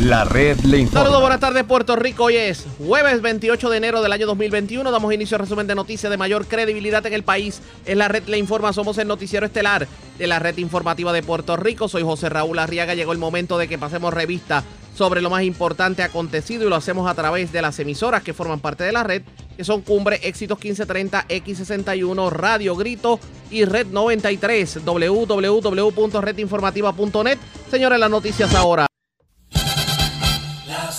La red le informa. Saludos, buenas tardes Puerto Rico. Hoy es jueves 28 de enero del año 2021. Damos inicio al resumen de noticias de mayor credibilidad en el país. En la red le informa, somos el noticiero estelar de la red informativa de Puerto Rico. Soy José Raúl Arriaga. Llegó el momento de que pasemos revista sobre lo más importante acontecido y lo hacemos a través de las emisoras que forman parte de la red, que son Cumbre, Éxitos 1530, X61, Radio Grito y Red 93, www.redinformativa.net. Señores, las noticias ahora.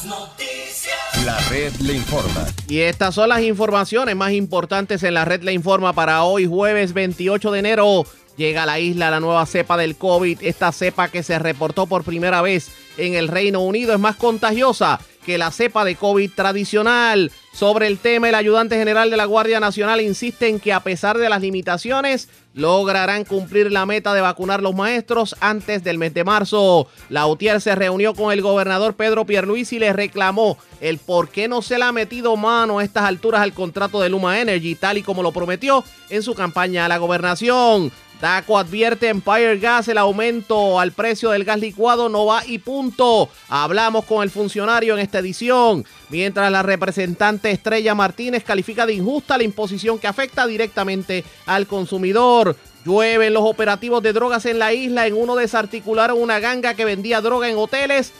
Noticias. La red le informa. Y estas son las informaciones más importantes en la red le informa para hoy, jueves 28 de enero. Llega a la isla la nueva cepa del COVID. Esta cepa que se reportó por primera vez en el Reino Unido es más contagiosa que la cepa de COVID tradicional. Sobre el tema, el ayudante general de la Guardia Nacional insiste en que a pesar de las limitaciones, lograrán cumplir la meta de vacunar los maestros antes del mes de marzo. La UTIER se reunió con el gobernador Pedro Pierluisi y le reclamó el por qué no se le ha metido mano a estas alturas al contrato de Luma Energy, tal y como lo prometió en su campaña a la gobernación. DACO advierte Empire Gas el aumento al precio del gas licuado no va y punto. Hablamos con el funcionario en esta edición. Mientras la representante Estrella Martínez califica de injusta la imposición que afecta directamente al consumidor. Llueven los operativos de drogas en la isla. En uno desarticularon una ganga que vendía droga en hoteles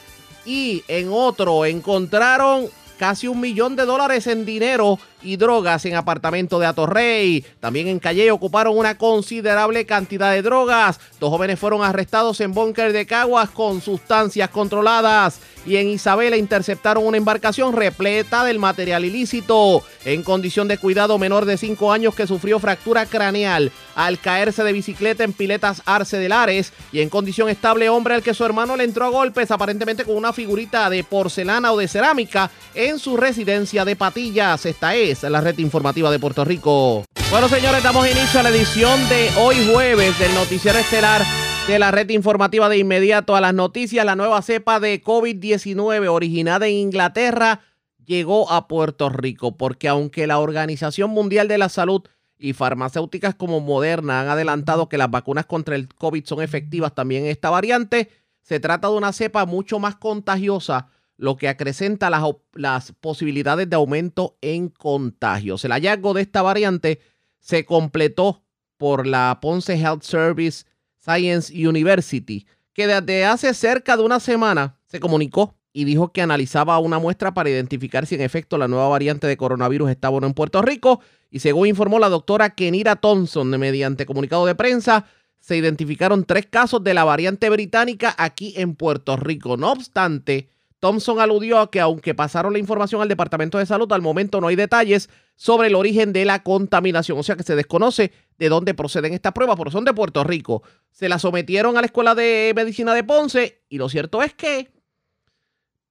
y en otro encontraron casi un millón de dólares en dinero y drogas en apartamento de Atorrey. También en Calle ocuparon una considerable cantidad de drogas. Dos jóvenes fueron arrestados en búnker de Caguas con sustancias controladas. Y en Isabela interceptaron una embarcación repleta del material ilícito. En condición de cuidado, menor de 5 años que sufrió fractura craneal al caerse de bicicleta en piletas Arce de Lares. Y en condición estable, hombre al que su hermano le entró a golpes, aparentemente con una figurita de porcelana o de cerámica, en su residencia de Patillas. Esta es la red informativa de Puerto Rico. Bueno, señores, damos inicio a la edición de hoy jueves del noticiero estelar de la red informativa de inmediato a las noticias. La nueva cepa de COVID-19 originada en Inglaterra llegó a Puerto Rico porque aunque la Organización Mundial de la Salud y farmacéuticas como Moderna han adelantado que las vacunas contra el COVID son efectivas también en esta variante, se trata de una cepa mucho más contagiosa lo que acrecenta las, posibilidades de aumento en contagios. El hallazgo de esta variante se completó por la Ponce Health Service Science University, que desde hace cerca de una semana se comunicó y dijo que analizaba una muestra para identificar si en efecto la nueva variante de coronavirus estaba o no en Puerto Rico. Y según informó la doctora Kenira Thompson mediante comunicado de prensa, se identificaron tres casos de la variante británica aquí en Puerto Rico. No obstante, Thompson aludió a que aunque pasaron la información al Departamento de Salud, al momento no hay detalles sobre el origen de la contaminación, o sea que se desconoce de dónde proceden estas pruebas, pero son de Puerto Rico. Se las sometieron a la Escuela de Medicina de Ponce y lo cierto es que,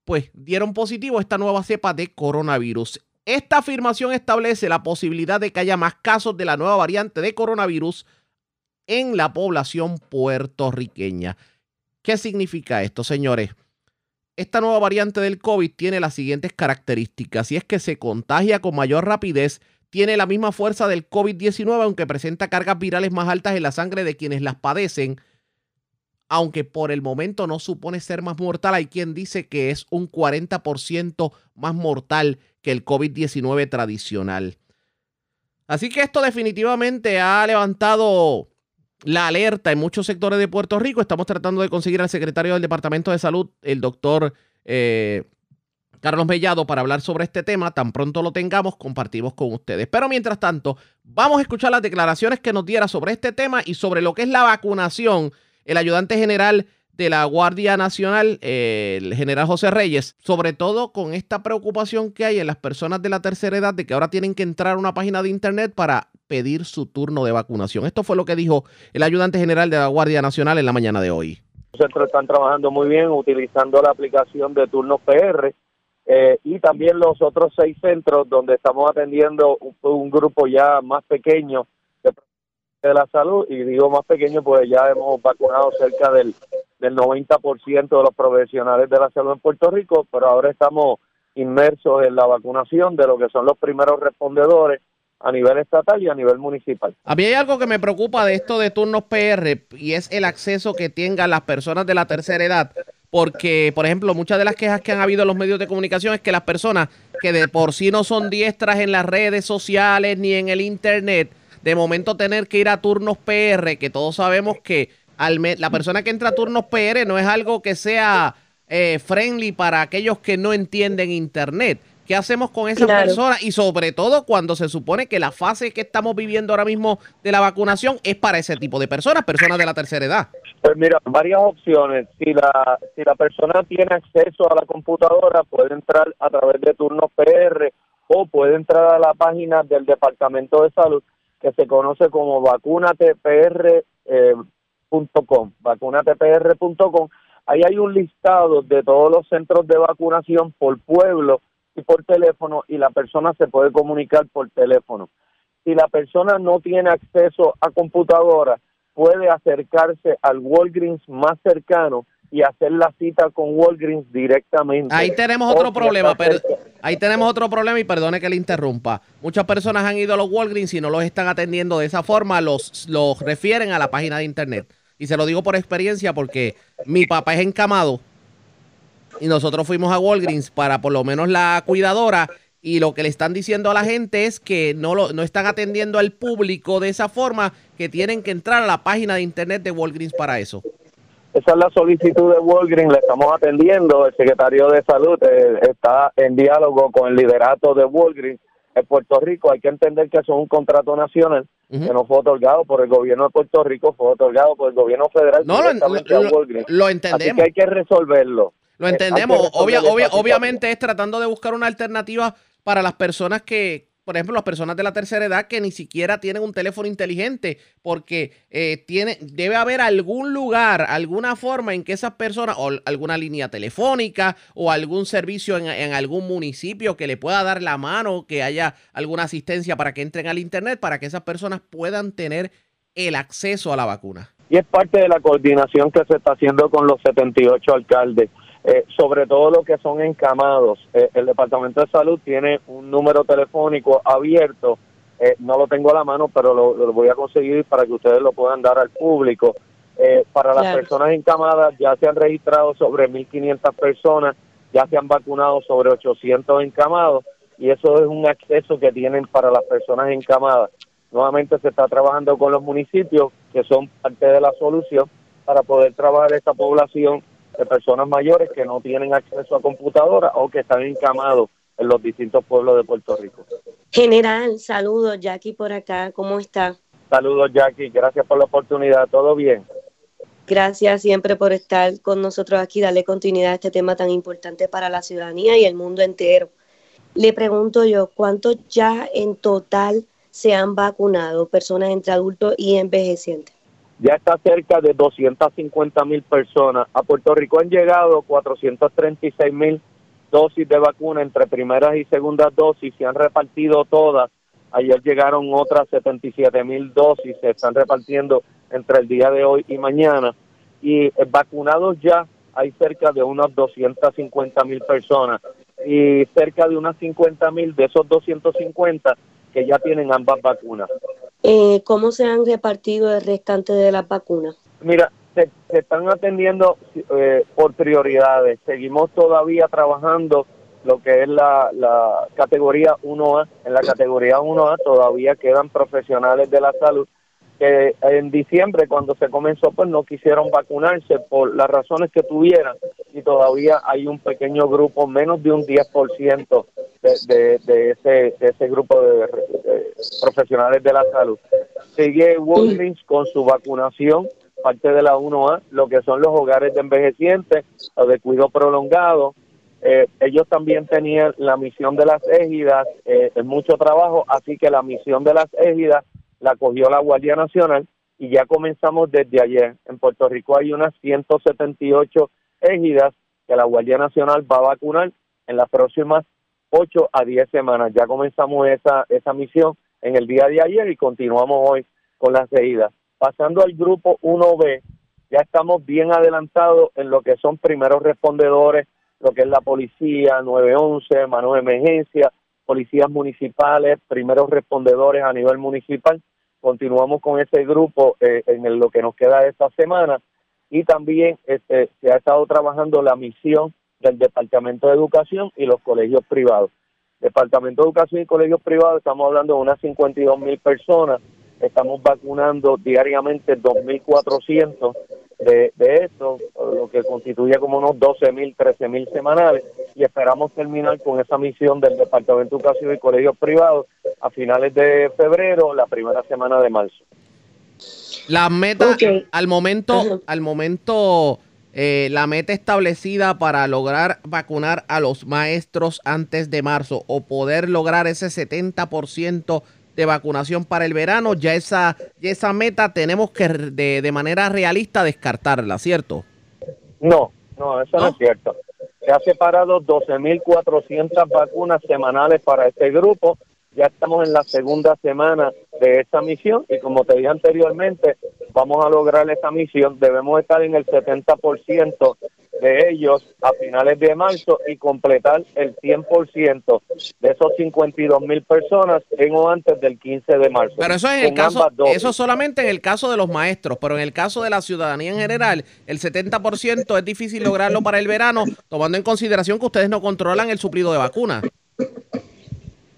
pues, dieron positivo esta nueva cepa de coronavirus. Esta afirmación establece la posibilidad de que haya más casos de la nueva variante de coronavirus en la población puertorriqueña. ¿Qué significa esto, señores? Esta nueva variante del COVID tiene las siguientes características y es que se contagia con mayor rapidez, tiene la misma fuerza del COVID-19 aunque presenta cargas virales más altas en la sangre de quienes las padecen, aunque por el momento no supone ser más mortal, hay quien dice que es un 40% más mortal que el COVID-19 tradicional. Así que esto definitivamente ha levantado la alerta en muchos sectores de Puerto Rico. Estamos tratando de conseguir al secretario del Departamento de Salud, el doctor eh, Carlos Mellado, para hablar sobre este tema. Tan pronto lo tengamos, compartimos con ustedes. Pero mientras tanto, vamos a escuchar las declaraciones que nos diera sobre este tema y sobre lo que es la vacunación. El ayudante general de la Guardia Nacional, el general José Reyes, sobre todo con esta preocupación que hay en las personas de la tercera edad de que ahora tienen que entrar a una página de internet para pedir su turno de vacunación. Esto fue lo que dijo el ayudante general de la Guardia Nacional en la mañana de hoy. Los centros están trabajando muy bien utilizando la aplicación de turnos PR eh, y también los otros seis centros donde estamos atendiendo un, grupo ya más pequeño de la salud y digo más pequeño pues ya hemos vacunado cerca del del 90% de los profesionales de la salud en Puerto Rico, pero ahora estamos inmersos en la vacunación de lo que son los primeros respondedores a nivel estatal y a nivel municipal. A mí hay algo que me preocupa de esto de turnos PR y es el acceso que tengan las personas de la tercera edad porque, por ejemplo, muchas de las quejas que han habido en los medios de comunicación es que las personas que de por sí no son diestras en las redes sociales ni en el Internet, de momento tener que ir a turnos PR, que todos sabemos que al la persona que entra a turnos PR no es algo que sea eh, friendly para aquellos que no entienden Internet. ¿Qué hacemos con esas personas? Y sobre todo cuando se supone que la fase que estamos viviendo ahora mismo de la vacunación es para ese tipo de personas, personas de la tercera edad. Pues mira, varias opciones. Si la, si la persona tiene acceso a la computadora, puede entrar a través de turnos PR o puede entrar a la página del Departamento de Salud que se conoce como vacunatepr.com, eh, vacunatepr.com. Ahí hay un listado de todos los centros de vacunación por pueblo y por teléfono y la persona se puede comunicar por teléfono. Si la persona no tiene acceso a computadora, puede acercarse al Walgreens más cercano y hacer la cita con Walgreens directamente. Ahí tenemos otro problema, pero ahí tenemos otro problema y perdone que le interrumpa. Muchas personas han ido a los Walgreens y no los están atendiendo de esa forma, los, los refieren a la página de internet. Y se lo digo por experiencia porque mi papá es encamado y nosotros fuimos a Walgreens para por lo menos la cuidadora y lo que le están diciendo a la gente es que no, lo, no están atendiendo al público de esa forma, que tienen que entrar a la página de internet de Walgreens para eso. Esa es la solicitud de Walgreens, le estamos atendiendo. El secretario de Salud eh, está en diálogo con el liderato de Walgreens en Puerto Rico. Hay que entender que eso es un contrato nacional que no fue otorgado por el gobierno de Puerto Rico, fue otorgado por el gobierno federal. No, lo, lo, entendemos. Así que hay que resolverlo. Lo entendemos. obviamente es tratando de buscar una alternativa para las personas que, por ejemplo, las personas de la tercera edad que ni siquiera tienen un teléfono inteligente, porque eh, tiene, debe haber algún lugar, alguna forma en que esas personas, o alguna línea telefónica, o algún servicio en, en algún municipio que le pueda dar la mano, que haya alguna asistencia para que entren al Internet, para que esas personas puedan tener el acceso a la vacuna. Y es parte de la coordinación que se está haciendo con los 78 alcaldes. Eh, sobre todo lo que son encamados. Eh, el Departamento de Salud tiene un número telefónico abierto, eh, no lo tengo a la mano, pero lo, voy a conseguir para que ustedes lo puedan dar al público. para las personas encamadas ya se han registrado sobre 1.500 personas, ya se han vacunado sobre 800 encamados y eso es un acceso que tienen para las personas encamadas. Nuevamente se está trabajando con los municipios que son parte de la solución para poder trabajar esta población de personas mayores que no tienen acceso a computadora o que están encamados en los distintos pueblos de Puerto Rico. General, saludos, Jackie por acá, ¿cómo está? Saludos, Jackie, gracias por la oportunidad, ¿todo bien? Gracias siempre por estar con nosotros aquí, darle continuidad a este tema tan importante para la ciudadanía y el mundo entero. Le pregunto yo, ¿cuántos ya en total se han vacunado, personas entre adultos y envejecientes? Ya está cerca de 250 mil personas. A Puerto Rico han llegado 436 mil dosis de vacuna entre primeras y segundas dosis, se han repartido todas. Ayer llegaron otras 77 mil dosis, se están repartiendo entre el día de hoy y mañana. Y eh, vacunados ya hay cerca de unas 250 mil personas y cerca de unas 50 mil de esos 250 que ya tienen ambas vacunas. Eh, ¿Cómo se han repartido el restante de las vacunas? Mira, se, están atendiendo eh, por prioridades. Seguimos todavía trabajando lo que es la, la categoría 1A. En la categoría 1A todavía quedan profesionales de la salud que en diciembre cuando se comenzó pues no quisieron vacunarse por las razones que tuvieran y todavía hay un pequeño grupo, menos de un 10% de, de, de, ese, de ese grupo de, profesionales de la salud. Sigue Walgreens con su vacunación, parte de la 1A, lo que son los hogares de envejecientes o de cuidado prolongado. Eh, ellos también tenían la misión de las égidas, eh, es mucho trabajo, así que la misión de las égidas la cogió la Guardia Nacional y ya comenzamos desde ayer. En Puerto Rico hay unas 178 égidas que la Guardia Nacional va a vacunar en las próximas 8 a 10 semanas. Ya comenzamos esa, esa misión en el día de ayer y continuamos hoy con las égidas. Pasando al grupo 1B, ya estamos bien adelantados en lo que son primeros respondedores, lo que es la policía, 911, mano de emergencia, policías municipales, primeros respondedores a nivel municipal. Continuamos con ese grupo eh, en lo que nos queda de esta semana y también este, se ha estado trabajando la misión del Departamento de Educación y los colegios privados. Departamento de Educación y colegios privados, estamos hablando de unas 52 mil personas, estamos vacunando diariamente 2.400 de, de eso, lo que constituye como unos 12 mil, 13 mil semanales, y esperamos terminar con esa misión del Departamento de Educación y colegios privados a finales de febrero, la primera semana de marzo. La meta al momento, al momento, eh, la meta establecida para lograr vacunar a los maestros antes de marzo o poder lograr ese 70% de vacunación para el verano, ya esa, esa meta tenemos que de, de manera realista descartarla, ¿cierto? No, no, eso no, es cierto. Se ha separado 12.400 vacunas semanales para este grupo. Ya estamos en la segunda semana de esta misión y como te dije anteriormente, vamos a lograr esa misión. Debemos estar en el 70% de ellos a finales de marzo y completar el 100% de esos 52 mil personas en o antes del 15 de marzo. Pero eso es el caso, eso solamente en el caso de los maestros, pero en el caso de la ciudadanía en general, el 70% es difícil lograrlo para el verano, tomando en consideración que ustedes no controlan el suplido de vacunas.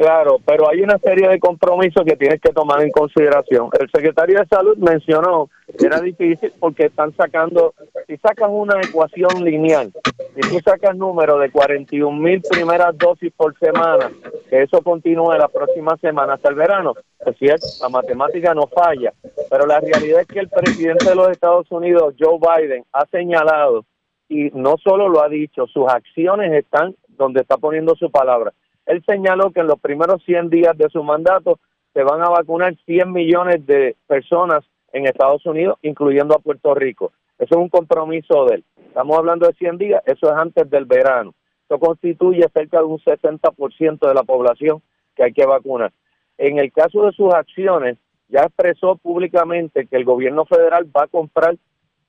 Claro, pero hay una serie de compromisos que tienes que tomar en consideración. El secretario de Salud mencionó que era difícil porque están sacando, si sacas una ecuación lineal, y tú sacas número de 41 mil primeras dosis por semana, que eso continúe la próxima semana hasta el verano, es cierto, la matemática no falla, pero la realidad es que el presidente de los Estados Unidos, Joe Biden, ha señalado, y no solo lo ha dicho, sus acciones están donde está poniendo su palabra él señaló que en los primeros 100 días de su mandato se van a vacunar 100 millones de personas en Estados Unidos, incluyendo a Puerto Rico. Eso es un compromiso de él. Estamos hablando de 100 días, eso es antes del verano. Eso constituye cerca de un 60% de la población que hay que vacunar. En el caso de sus acciones, ya expresó públicamente que el gobierno federal va a comprar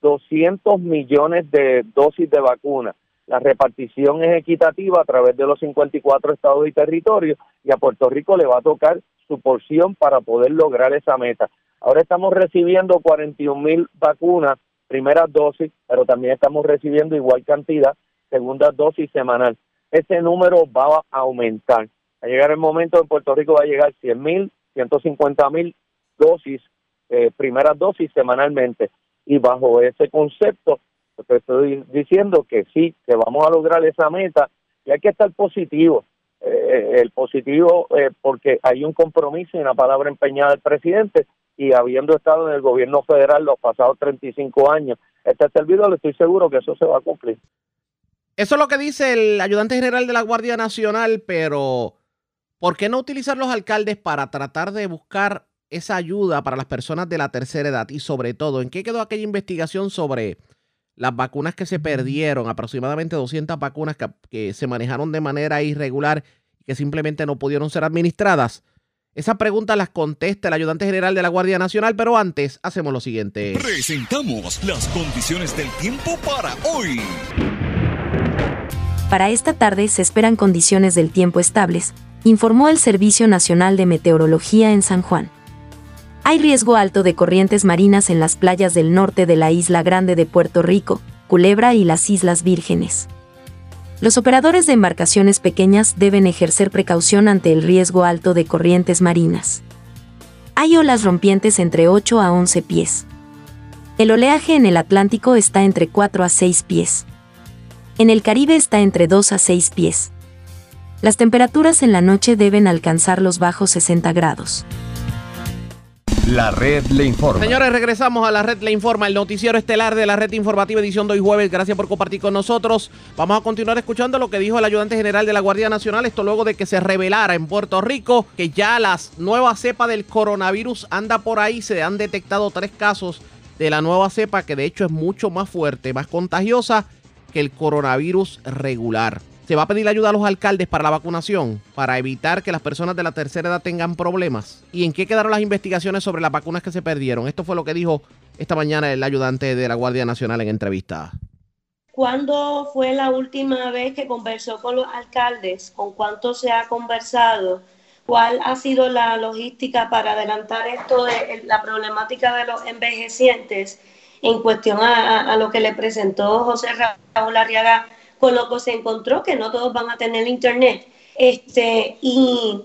200 millones de dosis de vacunas la repartición es equitativa a través de los 54 estados y territorios y a Puerto Rico le va a tocar su porción para poder lograr esa meta. Ahora estamos recibiendo 41 mil vacunas, primeras dosis, pero también estamos recibiendo igual cantidad, segunda dosis semanal. Ese número va a aumentar. A llegar el momento en Puerto Rico va a llegar 100 mil, 150 mil dosis, eh, primeras dosis semanalmente. Y bajo ese concepto te estoy diciendo que sí, que vamos a lograr esa meta y hay que estar positivo. Eh, el positivo eh, porque hay un compromiso y una palabra empeñada del presidente y habiendo estado en el gobierno federal los pasados 35 años, este servidor, estoy seguro que eso se va a cumplir. Eso es lo que dice el ayudante general de la Guardia Nacional, pero ¿por qué no utilizar los alcaldes para tratar de buscar esa ayuda para las personas de la tercera edad? Y sobre todo, ¿en qué quedó aquella investigación sobre las vacunas que se perdieron, aproximadamente 200 vacunas que, se manejaron de manera irregular y que simplemente no pudieron ser administradas? Esa pregunta las contesta el ayudante general de la Guardia Nacional, pero antes hacemos lo siguiente. Presentamos las condiciones del tiempo para hoy. Para esta tarde se esperan condiciones del tiempo estables, informó el Servicio Nacional de Meteorología en San Juan. Hay riesgo alto de corrientes marinas en las playas del norte de la isla Grande de Puerto Rico, Culebra y las Islas Vírgenes. Los operadores de embarcaciones pequeñas deben ejercer precaución ante el riesgo alto de corrientes marinas. Hay olas rompientes entre 8 a 11 pies. El oleaje en el Atlántico está entre 4 a 6 pies. En el Caribe está entre 2 a 6 pies. Las temperaturas en la noche deben alcanzar los bajos 60 grados. La red le informa. Señores, regresamos a la red le informa, el noticiero estelar de la red informativa edición de hoy jueves. Gracias por compartir con nosotros. Vamos a continuar escuchando lo que dijo el ayudante general de la Guardia Nacional, esto luego de que se revelara en Puerto Rico que ya las nuevas cepas del coronavirus anda por ahí. Se han detectado tres casos de la nueva cepa que de hecho es mucho más fuerte, más contagiosa que el coronavirus regular. Se va a pedir ayuda a los alcaldes para la vacunación, para evitar que las personas de la tercera edad tengan problemas. ¿Y en qué quedaron las investigaciones sobre las vacunas que se perdieron? Esto fue lo que dijo esta mañana el ayudante de la Guardia Nacional en entrevista. ¿Cuándo fue la última vez que conversó con los alcaldes? ¿Con cuánto se ha conversado? ¿Cuál ha sido la logística para adelantar esto de la problemática de los envejecientes? en cuestión a, lo que le presentó José Raúl Arriaga con lo que se encontró, que no todos van a tener internet. Este, y,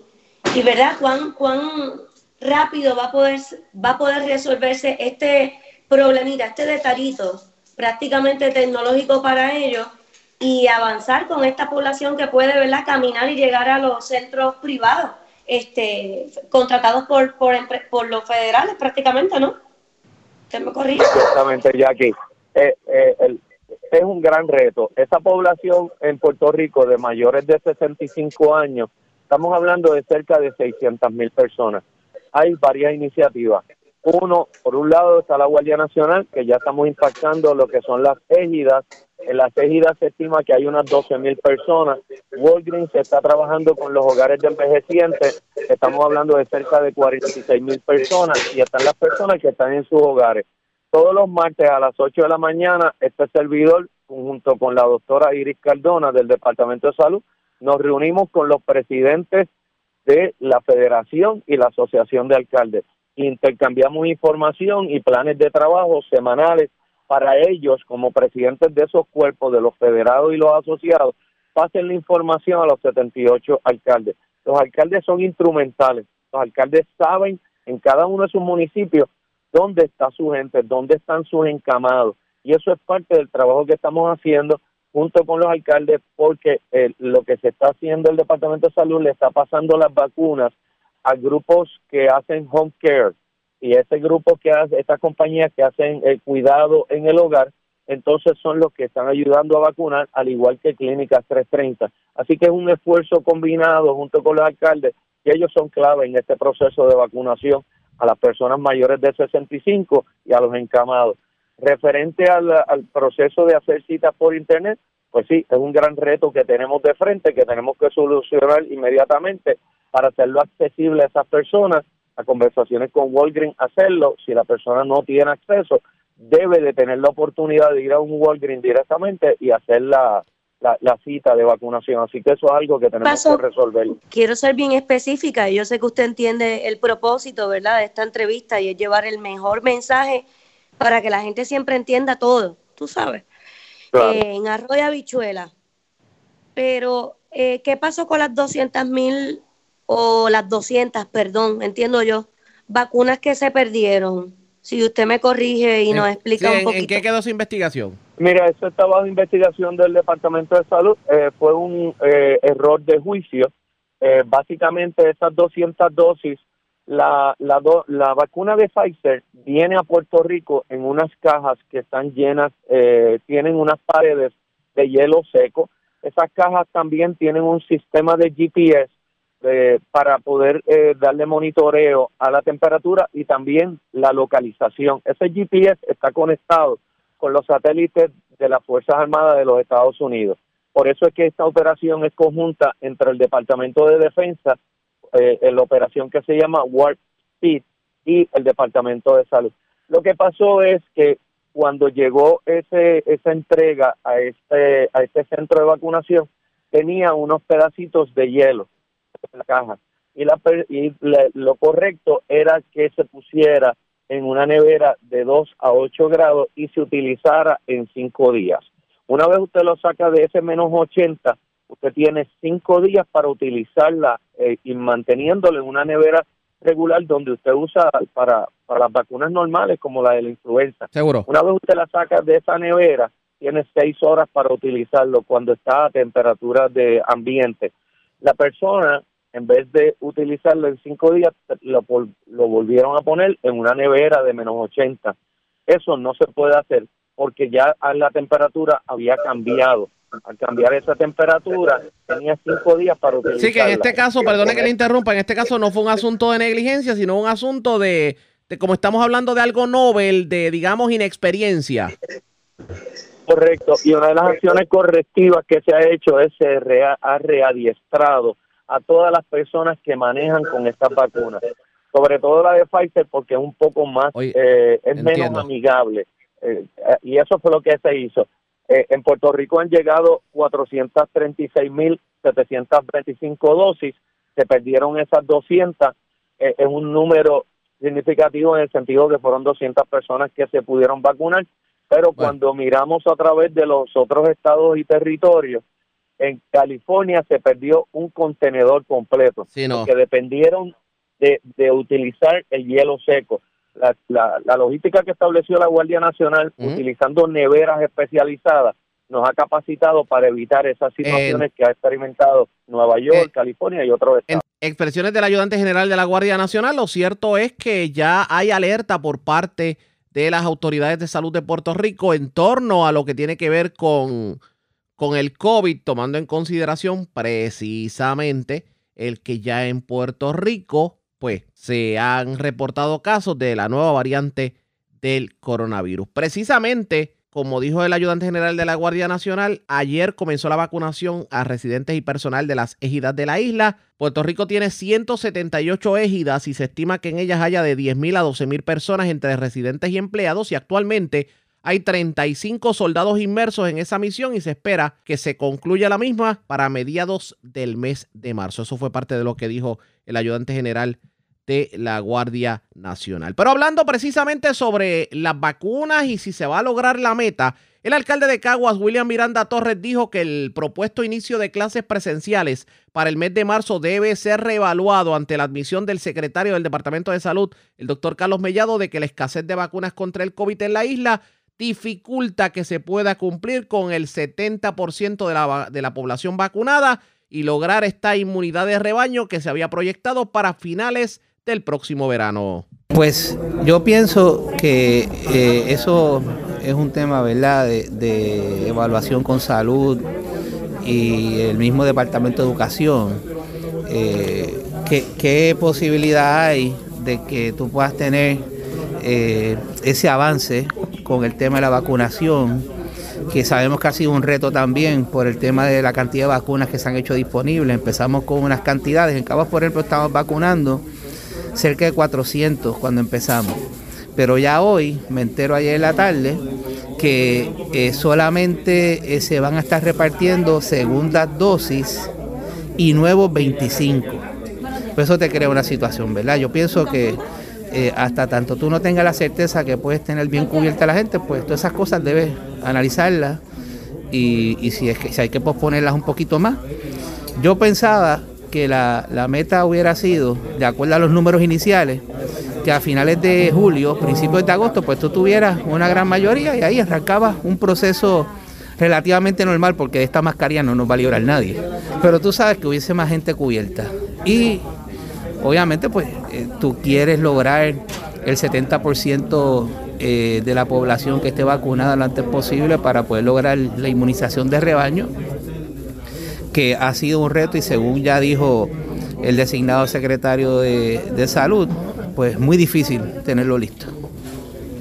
y verdad, cuán, cuán rápido va a poder, va a poder resolverse este problemita, este detallito prácticamente tecnológico para ellos y avanzar con esta población que puede ¿verdad? caminar y llegar a los centros privados este, contratados por, por, por los federales prácticamente, ¿no? ¿Usted me? Exactamente, Jackie. Eh, eh, es un gran reto. Esa población en Puerto Rico de mayores de 65 años, estamos hablando de cerca de 600 mil personas. Hay varias iniciativas. Uno, por un lado está la Guardia Nacional, que ya estamos impactando lo que son las égidas. En las égidas se estima que hay unas 12 mil personas. Walgreens está trabajando con los hogares de envejecientes. Estamos hablando de cerca de 46 mil personas y están las personas que están en sus hogares. Todos los martes a las 8 de la mañana, este servidor, junto con la doctora Iris Cardona del Departamento de Salud, nos reunimos con los presidentes de la Federación y la Asociación de Alcaldes. Intercambiamos información y planes de trabajo semanales para ellos como presidentes de esos cuerpos, de los federados y los asociados, pasen la información a los 78 alcaldes. Los alcaldes son instrumentales, los alcaldes saben en cada uno de sus municipios dónde está su gente, dónde están sus encamados. Y eso es parte del trabajo que estamos haciendo junto con los alcaldes porque eh, lo que se está haciendo el Departamento de Salud le está pasando las vacunas a grupos que hacen home care y ese grupo que hace, estas compañías que hacen el cuidado en el hogar, entonces son los que están ayudando a vacunar, al igual que Clínicas 330. Así que es un esfuerzo combinado junto con los alcaldes y ellos son clave en este proceso de vacunación a las personas mayores de 65 y a los encamados. Referente al, proceso de hacer citas por Internet, pues sí, es un gran reto que tenemos de frente, que tenemos que solucionar inmediatamente para hacerlo accesible a esas personas, a conversaciones con Walgreens, hacerlo. Si la persona no tiene acceso, debe de tener la oportunidad de ir a un Walgreens directamente y hacer la, la, cita de vacunación. Así que eso es algo que tenemos que resolver. Quiero ser bien específica. Yo sé que usted entiende el propósito, ¿verdad?, de esta entrevista y es llevar el mejor mensaje para que la gente siempre entienda todo, tú sabes. Eh, en Arroyo Habichuela. Pero, eh, ¿qué pasó con las 200 mil o las 200, perdón, entiendo yo, vacunas que se perdieron. Si usted me corrige y nos explica un poquito. ¿En qué quedó su investigación? Mira, eso está bajo investigación del Departamento de Salud. Eh, fue un eh, error de juicio. Eh, básicamente esas 200 dosis, la, la, la vacuna de Pfizer viene a Puerto Rico en unas cajas que están llenas, tienen unas paredes de hielo seco. Esas cajas también tienen un sistema de GPS para poder eh, darle monitoreo a la temperatura y también la localización. Ese GPS está conectado con los satélites de las Fuerzas Armadas de los Estados Unidos. Por eso es que esta operación es conjunta entre el Departamento de Defensa, eh, la operación que se llama Warp Speed y el Departamento de Salud. Lo que pasó es que cuando llegó ese, esa entrega a este, a este centro de vacunación, tenía unos pedacitos de hielo en la caja. Y, la, y lo correcto era que se pusiera en una nevera de 2 a 8 grados y se utilizara en 5 días. Una vez usted lo saca de ese menos 80, usted tiene 5 días para utilizarla eh, y manteniéndolo en una nevera regular donde usted usa para, para las vacunas normales como la de la influenza. Seguro. Una vez usted la saca de esa nevera, tiene 6 horas para utilizarlo cuando está a temperatura de ambiente. La persona en vez de utilizarlo en cinco días, lo, lo volvieron a poner en una nevera de menos 80. Eso no se puede hacer porque ya la temperatura había cambiado. Al cambiar esa temperatura, tenía cinco días para utilizarla. Sí, que en este caso, perdone que le interrumpa, en este caso no fue un asunto de negligencia, sino un asunto de, de como estamos hablando de algo novel, de, digamos, inexperiencia. Correcto, y una de las acciones correctivas que se ha hecho es se ha readiestrado a todas las personas que manejan con estas vacunas, sobre todo la de Pfizer porque es un poco más, eh, es menos amigable. Eh, y eso fue lo que se hizo. Eh, en Puerto Rico han llegado 436.725 dosis, se perdieron esas 200, es un número significativo en el sentido que fueron 200 personas que se pudieron vacunar, pero cuando miramos a través de los otros estados y territorios, en California se perdió un contenedor completo, sí, no. que dependieron de, de, utilizar el hielo seco. La, la, la, logística que estableció la Guardia Nacional, uh -huh. utilizando neveras especializadas, nos ha capacitado para evitar esas situaciones eh, que ha experimentado Nueva York, eh, California y otros estados. En expresiones del ayudante general de la Guardia Nacional, lo cierto es que ya hay alerta por parte de las autoridades de salud de Puerto Rico en torno a lo que tiene que ver con, con el COVID, tomando en consideración precisamente el que ya en Puerto Rico, pues, se han reportado casos de la nueva variante del coronavirus. Precisamente como dijo el ayudante general de la Guardia Nacional, ayer comenzó la vacunación a residentes y personal de las ejidas de la isla. Puerto Rico tiene 178 ejidas y se estima que en ellas haya de 10.000 a 12.000 personas entre residentes y empleados y actualmente hay 35 soldados inmersos en esa misión y se espera que se concluya la misma para mediados del mes de marzo. Eso fue parte de lo que dijo el ayudante general de la Guardia Nacional. Pero hablando precisamente sobre las vacunas y si se va a lograr la meta, el alcalde de Caguas, William Miranda Torres, dijo que el propuesto inicio de clases presenciales para el mes de marzo debe ser reevaluado ante la admisión del secretario del Departamento de Salud, el doctor Carlos Mellado, de que la escasez de vacunas contra el COVID en la isla dificulta que se pueda cumplir con el 70% de la, de la población vacunada y lograr esta inmunidad de rebaño que se había proyectado para finales del próximo verano. Pues yo pienso que eh, eso es un tema, ¿verdad?, de, evaluación con salud y el mismo Departamento de Educación. Eh, ¿qué, ¿qué, posibilidad hay de que tú puedas tener eh, ese avance con el tema de la vacunación? que sabemos que ha sido un reto también por el tema de la cantidad de vacunas que se han hecho disponibles. Empezamos con unas cantidades, en Cabas, por ejemplo, estamos vacunando cerca de 400 cuando empezamos. Pero ya hoy, me entero ayer en la tarde, que eh, solamente eh, se van a estar repartiendo segundas dosis y nuevos 25. Por eso te crea una situación, ¿verdad? Yo pienso que eh, hasta tanto tú no tengas la certeza que puedes tener bien cubierta a la gente, pues todas esas cosas debes analizarlas y, y si, es que, si hay que posponerlas un poquito más. Yo pensaba que la, la, meta hubiera sido, de acuerdo a los números iniciales, que a finales de julio, principios de agosto, pues tú tuvieras una gran mayoría y ahí arrancabas un proceso relativamente normal, porque de esta mascarilla no nos va a librar nadie. Pero tú sabes que hubiese más gente cubierta. Y obviamente, pues eh, tú quieres lograr el 70% eh, de la población que esté vacunada lo antes posible para poder lograr la inmunización de rebaño que ha sido un reto y según ya dijo el designado secretario de, de salud, pues muy difícil tenerlo listo.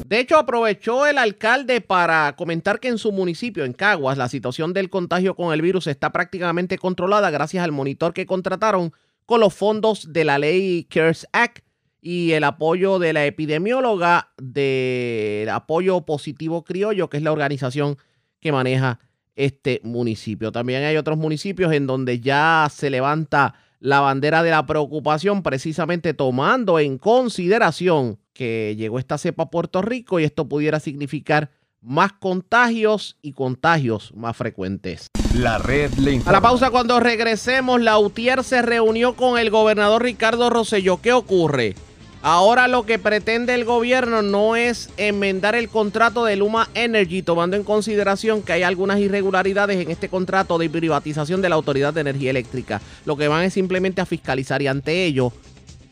De hecho, aprovechó el alcalde para comentar que en su municipio, en Caguas, la situación del contagio con el virus está prácticamente controlada gracias al monitor que contrataron con los fondos de la ley CARES Act y el apoyo de la epidemióloga del apoyo positivo criollo, que es la organización que maneja este municipio. También hay otros municipios en donde ya se levanta la bandera de la preocupación, precisamente tomando en consideración que llegó esta cepa a Puerto Rico y esto pudiera significar más contagios y contagios más frecuentes. La red le A la pausa cuando regresemos, la UTIER se reunió con el gobernador Ricardo Rosselló. ¿Qué ocurre? Ahora lo que pretende el gobierno no es enmendar el contrato de Luma Energy, tomando en consideración que hay algunas irregularidades en este contrato de privatización de la Autoridad de Energía Eléctrica. Lo que van es simplemente a fiscalizar y ante ello,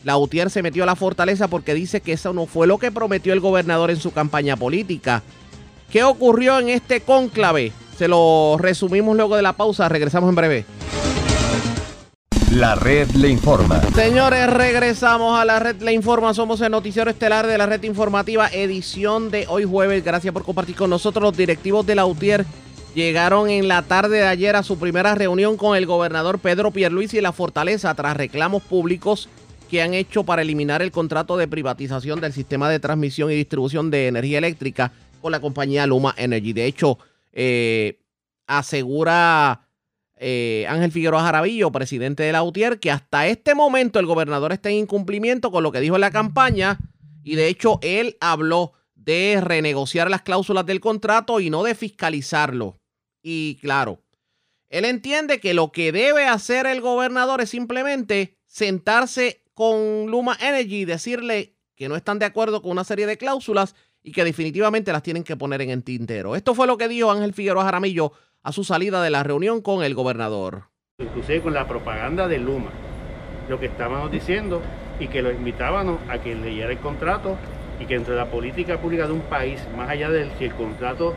la UTIER se metió a la fortaleza porque dice que eso no fue lo que prometió el gobernador en su campaña política. ¿Qué ocurrió en este cónclave? Se lo resumimos luego de la pausa, regresamos en breve. La red le informa. Señores, regresamos a la red le informa. Somos el noticiero estelar de la red informativa, edición de hoy jueves. Gracias por compartir con nosotros. Los directivos de la UTIER llegaron en la tarde de ayer a su primera reunión con el gobernador Pedro Pierluisi y la Fortaleza tras reclamos públicos que han hecho para eliminar el contrato de privatización del sistema de transmisión y distribución de energía eléctrica con la compañía Luma Energy. De hecho, eh, asegura eh, Ángel Figueroa Jaravillo, presidente de la UTIER, que hasta este momento el gobernador está en incumplimiento con lo que dijo en la campaña Y de hecho, él habló de renegociar las cláusulas del contrato y no de fiscalizarlo. Y claro, él entiende que lo que debe hacer el gobernador es simplemente sentarse con Luma Energy y decirle que no están de acuerdo con una serie de cláusulas y que definitivamente las tienen que poner en el tintero. Esto fue lo que dijo Ángel Figueroa Jaramillo a su salida de la reunión con el gobernador. Inclusive con la propaganda de Luma, lo que estábamos diciendo y que lo invitábamos a que leyera el contrato y que entre la política pública de un país, más allá de si el contrato,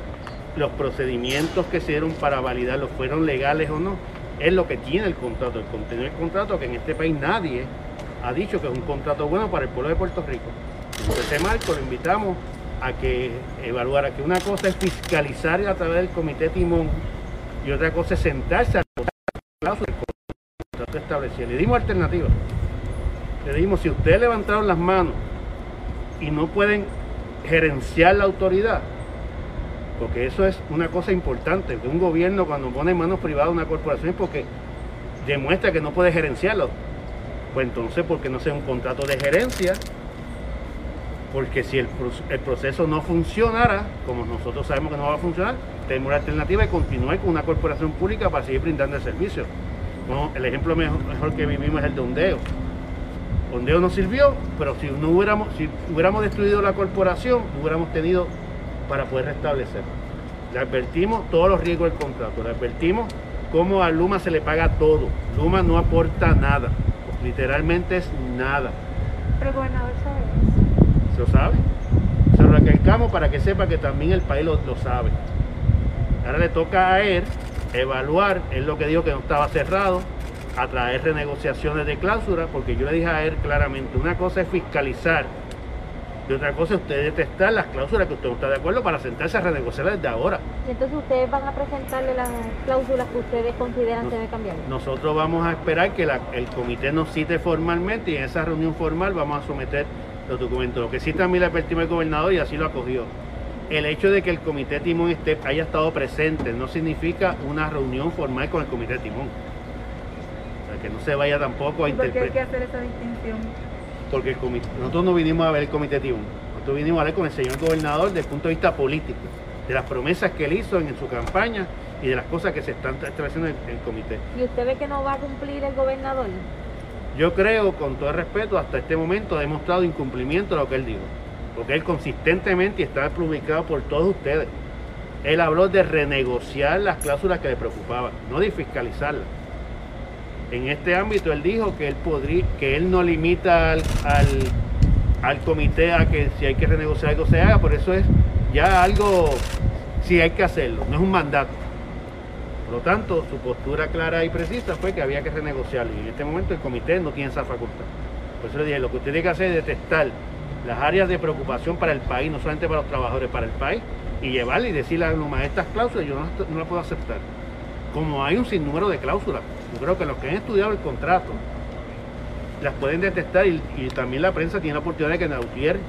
los procedimientos que se dieron para validarlo fueron legales o no, es lo que tiene el contrato, el contenido del contrato, que en este país nadie ha dicho que es un contrato bueno para el pueblo de Puerto Rico. En ese marco lo invitamos a que evaluara que una cosa es fiscalizar a través del comité timón y otra cosa es sentarse a el contrato establecido. Le dimos alternativas. Le dimos, si ustedes levantaron las manos y no pueden gerenciar la autoridad, porque eso es una cosa importante, que un gobierno cuando pone manos privadas una corporación es porque demuestra que no puede gerenciarlo. Pues entonces, ¿por qué no sea un contrato de gerencia? Porque si el, proceso no funcionara, como nosotros sabemos que no va a funcionar, tenemos la alternativa de continuar con una corporación pública para seguir brindando el servicio. el ejemplo mejor, que vivimos es el de Ondeo Ondeo no sirvió, pero si no hubiéramos, si hubiéramos destruido la corporación, hubiéramos tenido para poder restablecer. Le advertimos todos los riesgos del contrato, le advertimos cómo a Luma se le paga todo. Luma no aporta nada, literalmente es nada. Pero gobernador sabe eso. ¿Se lo sabe? Se lo recalcamos para que sepa que también el país lo, lo sabe. Ahora le toca a él evaluar, es lo que dijo que no estaba cerrado, a traer renegociaciones de cláusula, porque yo le dije a él claramente, una cosa es fiscalizar y otra cosa es usted detestar las cláusulas que usted no está de acuerdo para sentarse a renegociar desde ahora. entonces ustedes van a presentarle las cláusulas que ustedes consideran que deben cambiar. Nosotros vamos a esperar que el comité nos cite formalmente y en esa reunión formal vamos a someter los documentos. Lo que sí también le advertimos al gobernador y así lo acogió. El hecho de que el comité Timón esté, haya estado presente no significa una reunión formal con el comité Timón que no se vaya tampoco a interpretar. ¿Por qué hay que hacer esa distinción? Porque nosotros no vinimos a ver el comité Tibón, nosotros vinimos a ver con el señor gobernador desde el punto de vista político, de las promesas que él hizo en, su campaña y de las cosas que se están estableciendo en el comité. ¿Y usted ve que no va a cumplir el gobernador? Yo creo, con todo el respeto, hasta este momento ha demostrado incumplimiento de lo que él dijo. Porque él consistentemente, está publicado por todos ustedes, él habló de renegociar las cláusulas que le preocupaban, no de fiscalizarlas en este ámbito él dijo que él podría, que él no limita al, al, comité a que si hay que renegociar algo se haga, por eso es ya algo, si hay que hacerlo, no es un mandato. Por lo tanto, su postura clara y precisa fue que había que renegociarlo y en este momento el comité no tiene esa facultad. Por eso le dije, lo que usted tiene que hacer es detectar las áreas de preocupación para el país, no solamente para los trabajadores, para el país, y llevarle y decirle a Luma, estas cláusulas yo no, no las puedo aceptar. Como hay un sinnúmero de cláusulas, yo creo que los que han estudiado el contrato las pueden detectar y, también la prensa tiene la oportunidad de que Nautier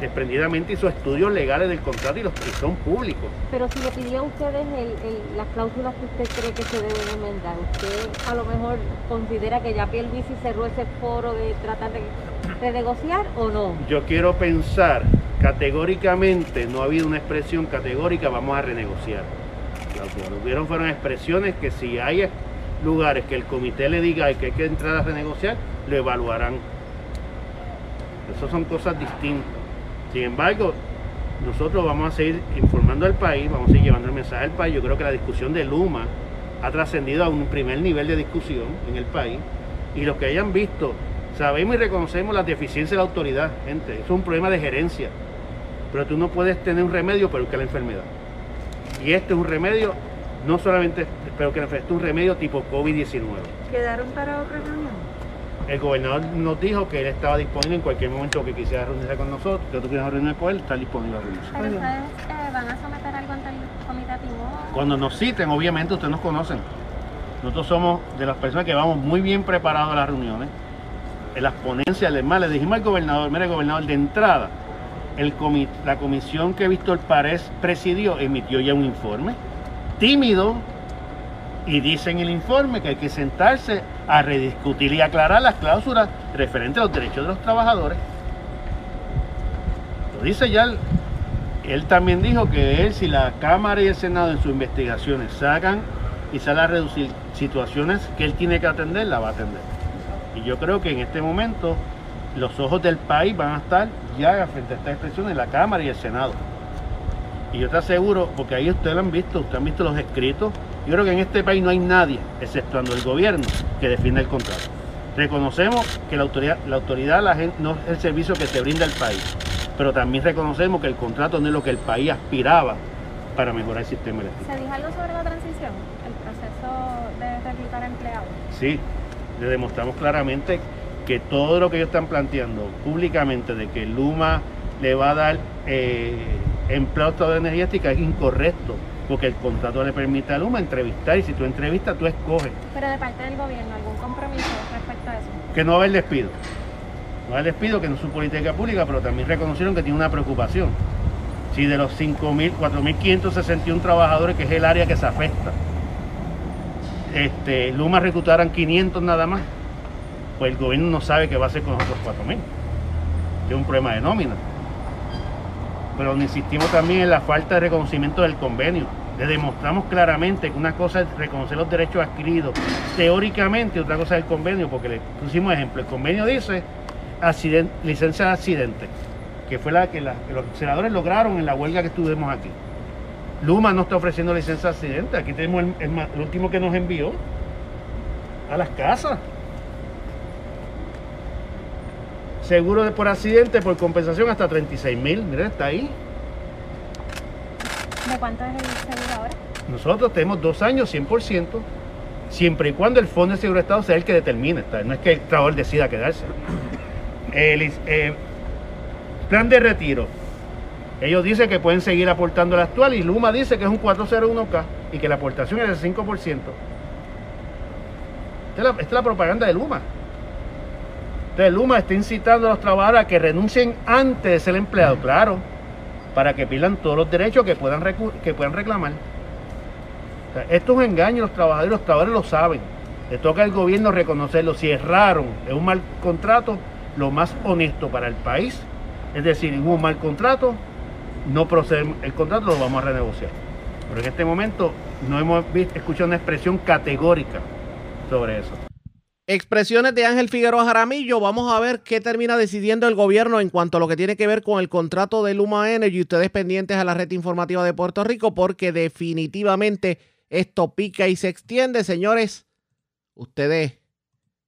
desprendidamente hizo estudios legales del contrato y los que son públicos. Pero si le pidió a ustedes las cláusulas que usted cree que se deben enmendar, ¿usted a lo mejor considera que ya Pierluisi cerró ese foro de tratar de, de negociar o no? Yo quiero pensar categóricamente, no ha habido una expresión categórica, vamos a renegociar. Lo que hubieron fueron expresiones que si hay lugares que el comité le diga que hay que entrar a renegociar, lo evaluarán. Esas son cosas distintas. Sin embargo, nosotros vamos a seguir informando al país, vamos a seguir llevando el mensaje al país. Yo creo que la discusión de Luma ha trascendido a un primer nivel de discusión en el país y los que hayan visto, sabemos y reconocemos las deficiencias de la autoridad, gente. Es un problema de gerencia. Pero tú no puedes tener un remedio pero que la enfermedad. Y este es un remedio no solamente, pero que nos un remedio tipo COVID-19. ¿Quedaron para otra reunión? El gobernador nos dijo que él estaba disponible en cualquier momento que quisiera reunirse con nosotros, que tú quieras reunirse con él, está disponible a reunirse. ¿Pero ustedes eh, van a someter algo ante el comité Cuando nos citen, obviamente ustedes nos conocen. Nosotros somos de las personas que vamos muy bien preparados a las reuniones. En las ponencias, además, le dijimos al gobernador, mire gobernador, de entrada, el la comisión que Víctor Párez presidió emitió ya un informe tímido y dice en el informe que hay que sentarse a rediscutir y aclarar las cláusulas referentes a los derechos de los trabajadores. dice ya, él también dijo que él, si la Cámara y el Senado en sus investigaciones sacan y salen a reducir situaciones que él tiene que atender, la va a atender. Y yo creo que en este momento los ojos del país van a estar ya frente a esta expresión en la Cámara y el Senado. Y yo te aseguro, porque ahí ustedes lo han visto, ustedes han visto los escritos, yo creo que en este país no hay nadie, exceptuando el gobierno, que defienda el contrato. Reconocemos que la autoridad, la autoridad la gente, no es el servicio que se brinda al país, pero también reconocemos que el contrato no es lo que el país aspiraba para mejorar el sistema eléctrico. ¿Se dijo algo sobre la transición, el proceso de reclutar empleados? Sí, le demostramos claramente que todo lo que ellos están planteando públicamente de que Luma le va a dar eh, empleo de energía eléctrica es incorrecto, porque el contrato le permite a Luma entrevistar y si tú entrevistas, tú escoges. Pero de parte del gobierno, ¿algún compromiso respecto a eso? Que no va a haber despido. No va a haber despido, que no es su política pública, pero también reconocieron que tiene una preocupación. Si de los 5.000, 4.561 trabajadores, que es el área que se afecta, este, Luma reclutaran 500 nada más, pues el gobierno no sabe qué va a hacer con los otros 4.000. Es un problema de nómina. Pero insistimos también en la falta de reconocimiento del convenio. Le demostramos claramente que una cosa es reconocer los derechos adquiridos teóricamente, otra cosa es el convenio, porque le pusimos ejemplo. El convenio dice licencia de accidente, que fue la que, los senadores lograron en la huelga que estuvimos aquí. Luma no está ofreciendo licencia de accidente. Aquí tenemos el último que nos envió a las casas. Seguro de por accidente, por compensación hasta 36 mil. Miren, está ahí. ¿De cuánto es el seguro ahora? Nosotros tenemos dos años, 100%, siempre y cuando el Fondo de Seguro de Estado sea el que determine. No es que el trabajador decida quedarse. El eh, plan de retiro. Ellos dicen que pueden seguir aportando el actual y Luma dice que es un 401k y que la aportación es del 5%. esta es la propaganda de Luma. Entonces Luma está incitando a los trabajadores a que renuncien antes de ser empleado, claro, para que pidan todos los derechos que puedan, que puedan reclamar. esto es un engaño, los trabajadores, los trabajadores lo saben. Le toca al gobierno reconocerlo. Si erraron, es un mal contrato, lo más honesto para el país. Es decir, hubo un mal contrato, no procede el contrato, lo vamos a renegociar. Pero en este momento no hemos escuchado una expresión categórica sobre eso. Expresiones de Ángel Figueroa Jaramillo. Vamos a ver qué termina decidiendo el gobierno en cuanto a lo que tiene que ver con el contrato de Luma Energy. Ustedes pendientes a la red informativa de Puerto Rico porque definitivamente esto pica y se extiende. Señores, ustedes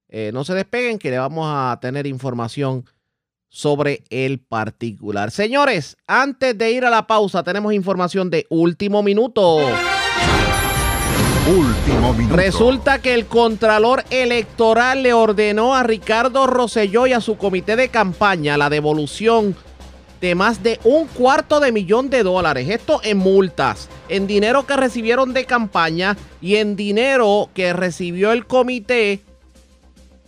eh, no se despeguen que le vamos a tener información sobre el particular. Señores, antes de ir a la pausa tenemos información de último minuto. Último minuto. Resulta que el Contralor Electoral le ordenó a Ricardo Rosselló y a su comité de campaña la devolución de más de un cuarto de millón de dólares. Esto en multas, en dinero que recibieron de campaña y en dinero que recibió el comité,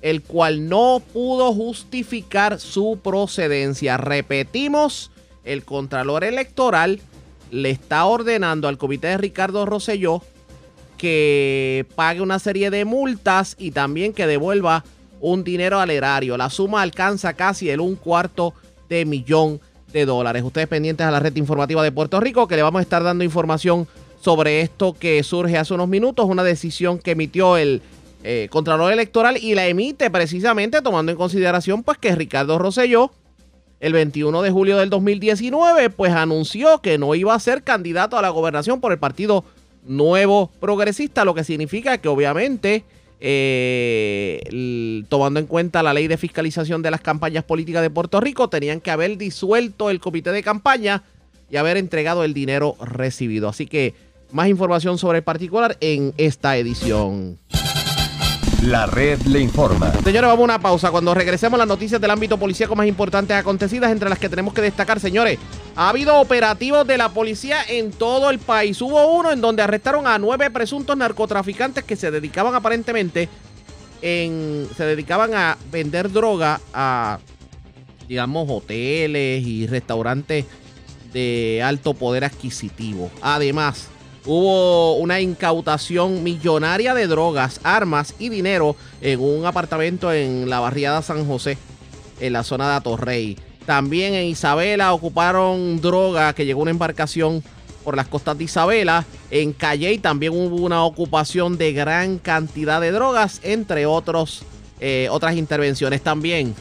el cual no pudo justificar su procedencia. Repetimos, el Contralor Electoral le está ordenando al comité de Ricardo Rosselló que pague una serie de multas y también que devuelva un dinero al erario. La suma alcanza casi el un cuarto de millón de dólares. Ustedes pendientes a la red informativa de Puerto Rico que le vamos a estar dando información sobre esto que surge hace unos minutos, una decisión que emitió el eh, Contralor Electoral y la emite precisamente tomando en consideración pues que Ricardo Rosselló el 21 de julio del 2019 pues anunció que no iba a ser candidato a la gobernación por el partido nuevo progresista, lo que significa que obviamente, eh, tomando en cuenta la ley de fiscalización de las campañas políticas de Puerto Rico, tenían que haber disuelto el comité de campaña y haber entregado el dinero recibido. Así que más información sobre el particular en esta edición. La red le informa. Señores, vamos a una pausa. Cuando regresemos las noticias del ámbito policíaco más importantes acontecidas, entre las que tenemos que destacar, señores, ha habido operativos de la policía en todo el país. Hubo uno en donde arrestaron a nueve presuntos narcotraficantes que se dedicaban aparentemente en. se dedicaban a vender droga a digamos hoteles y restaurantes de alto poder adquisitivo. Además, hubo una incautación millonaria de drogas, armas y dinero en un apartamento en la barriada San José, en la zona de Atorrey. También en Isabela ocuparon droga que llegó una embarcación por las costas de Isabela. En Calley también hubo una ocupación de gran cantidad de drogas, entre otros, eh, otras intervenciones también.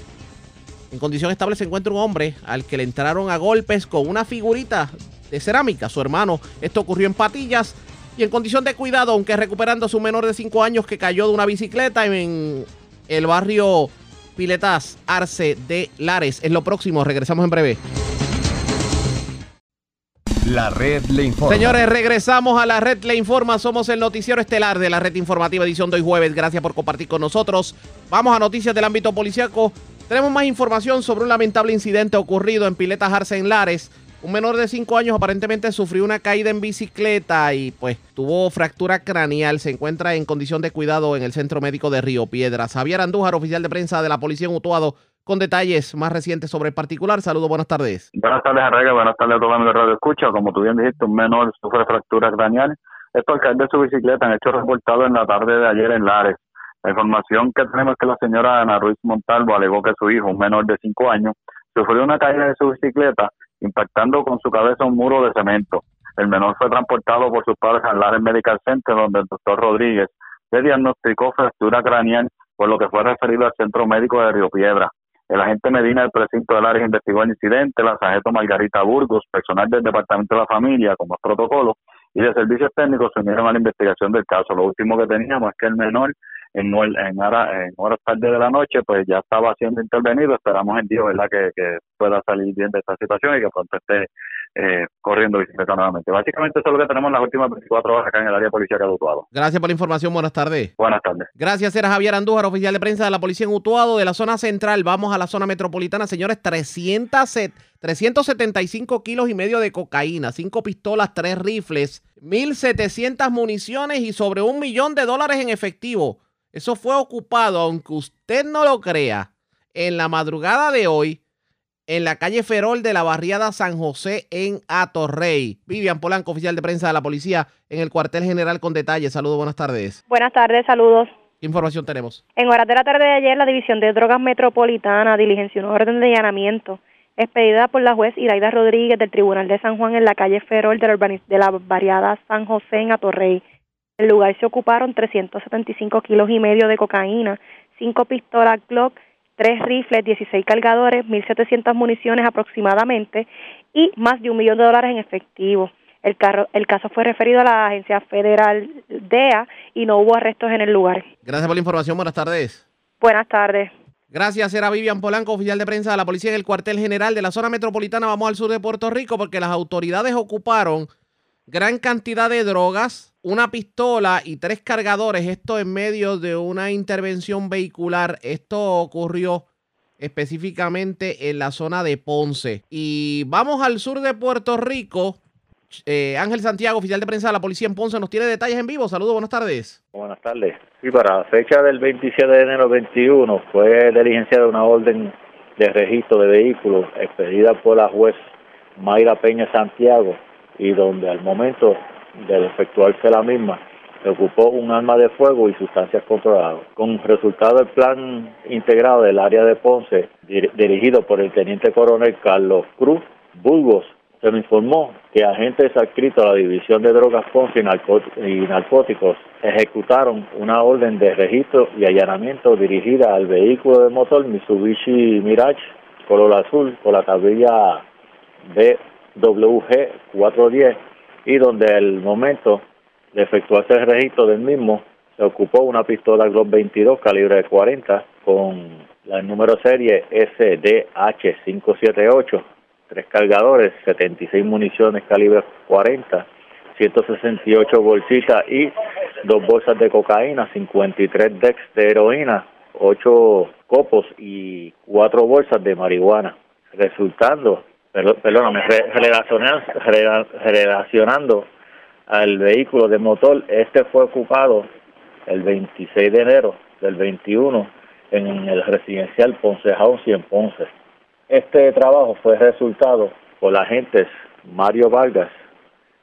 En condición estable se encuentra un hombre al que le entraron a golpes con una figurita de cerámica, su hermano. Esto ocurrió en Patillas y en condición de cuidado, aunque recuperando a su menor de 5 años que cayó de una bicicleta en el barrio Piletas Arce de Lares. Es lo próximo, regresamos en breve. La red le informa. Señores, regresamos a la red le informa. Somos el noticiero estelar de la red informativa edición de hoy jueves. Gracias por compartir con nosotros. Vamos a noticias del ámbito policiaco. Tenemos más información sobre un lamentable incidente ocurrido en Piletas Arce en Lares. Un menor de 5 años aparentemente sufrió una caída en bicicleta y pues tuvo fractura craneal. Se encuentra en condición de cuidado en el Centro Médico de Río Piedras. Javier Andújar, oficial de prensa de la Policía en Utuado, con detalles más recientes sobre el particular. Saludos, buenas tardes. Buenas tardes, Arrega. Buenas tardes a todos los radio escucha. Como tú bien dijiste, un menor sufre fractura craneal. Esto al caer de su bicicleta han hecho reportado en la tarde de ayer en Lares. La información que tenemos es que la señora Ana Ruiz Montalvo alegó que su hijo, un menor de 5 años, sufrió una caída de su bicicleta impactando con su cabeza un muro de cemento. El menor fue transportado por sus padres al Lares Medical Center, donde el doctor Rodríguez le diagnosticó fractura craneal, por lo que fue referido al Centro Médico de Río Piedra. El agente Medina del precinto del área investigó el incidente, la sargento Margarita Burgos, personal del Departamento de la Familia, como es protocolo, y de servicios técnicos se unieron a la investigación del caso. Lo último que teníamos es que el menor en, en, hora, en horas tarde de la noche, pues ya estaba siendo intervenido. Esperamos en Dios, ¿verdad?, que, que pueda salir bien de esta situación y que pronto esté eh, corriendo bicicleta nuevamente. Básicamente eso es lo que tenemos en las últimas 24 horas acá en el área de policía de Utuado. Gracias por la información. Buenas tardes. Buenas tardes. Gracias, era Javier Andújar, oficial de prensa de la policía en Utuado, de la zona central. Vamos a la zona metropolitana. Señores, 300, 375 kilos y medio de cocaína, 5 pistolas, 3 rifles, 1.700 municiones y sobre un millón de dólares en efectivo. Eso fue ocupado, aunque usted no lo crea, en la madrugada de hoy en la calle Ferol de la barriada San José en Atorrey. Vivian Polanco, oficial de prensa de la policía en el cuartel general con detalles. Saludos, buenas tardes. Buenas tardes, saludos. ¿Qué información tenemos? En horas de la tarde de ayer, la División de Drogas Metropolitana diligenció una orden de allanamiento expedida por la juez Iraida Rodríguez del Tribunal de San Juan en la calle Ferol de la, de la barriada San José en Atorrey. En el lugar se ocuparon 375 kilos y medio de cocaína, cinco pistolas Glock, tres rifles, 16 cargadores, 1.700 municiones aproximadamente y más de un millón de dólares en efectivo. El, carro, el caso fue referido a la agencia federal DEA y no hubo arrestos en el lugar. Gracias por la información. Buenas tardes. Buenas tardes. Gracias, era Vivian Polanco, oficial de prensa de la policía en el cuartel general de la zona metropolitana. Vamos al sur de Puerto Rico porque las autoridades ocuparon gran cantidad de drogas, una pistola y tres cargadores. Esto en medio de una intervención vehicular. Esto ocurrió específicamente en la zona de Ponce. Y vamos al sur de Puerto Rico. Eh, Ángel Santiago, oficial de prensa de la policía en Ponce, nos tiene detalles en vivo. Saludos, buenas tardes. Buenas tardes. Sí, para la fecha del 27 de enero 21 fue diligenciada una orden de registro de vehículos expedida por la juez Mayra Peña Santiago y donde al momento de efectuarse la misma se ocupó un arma de fuego y sustancias controladas. Con resultado del plan integrado del área de Ponce, dirigido por el teniente coronel Carlos Cruz Burgos, se me informó que agentes adscritos a la División de Drogas Ponce y Narcóticos ejecutaron una orden de registro y allanamiento dirigida al vehículo de motor Mitsubishi Mirage color azul con la tablilla de WG410 y donde el momento de efectuarse el registro del mismo se ocupó una pistola Glock 22 calibre 40 con la número serie SDH578, tres cargadores, 76 municiones calibre 40, 168 bolsitas y dos bolsas de cocaína, 53 decks de heroína, 8 copos y cuatro bolsas de marihuana, resultando perdóname, relacionando al vehículo de motor, este fue ocupado el 26 de enero del 21 en el residencial Ponce House en Ponce. Este trabajo fue resultado por agentes Mario Vargas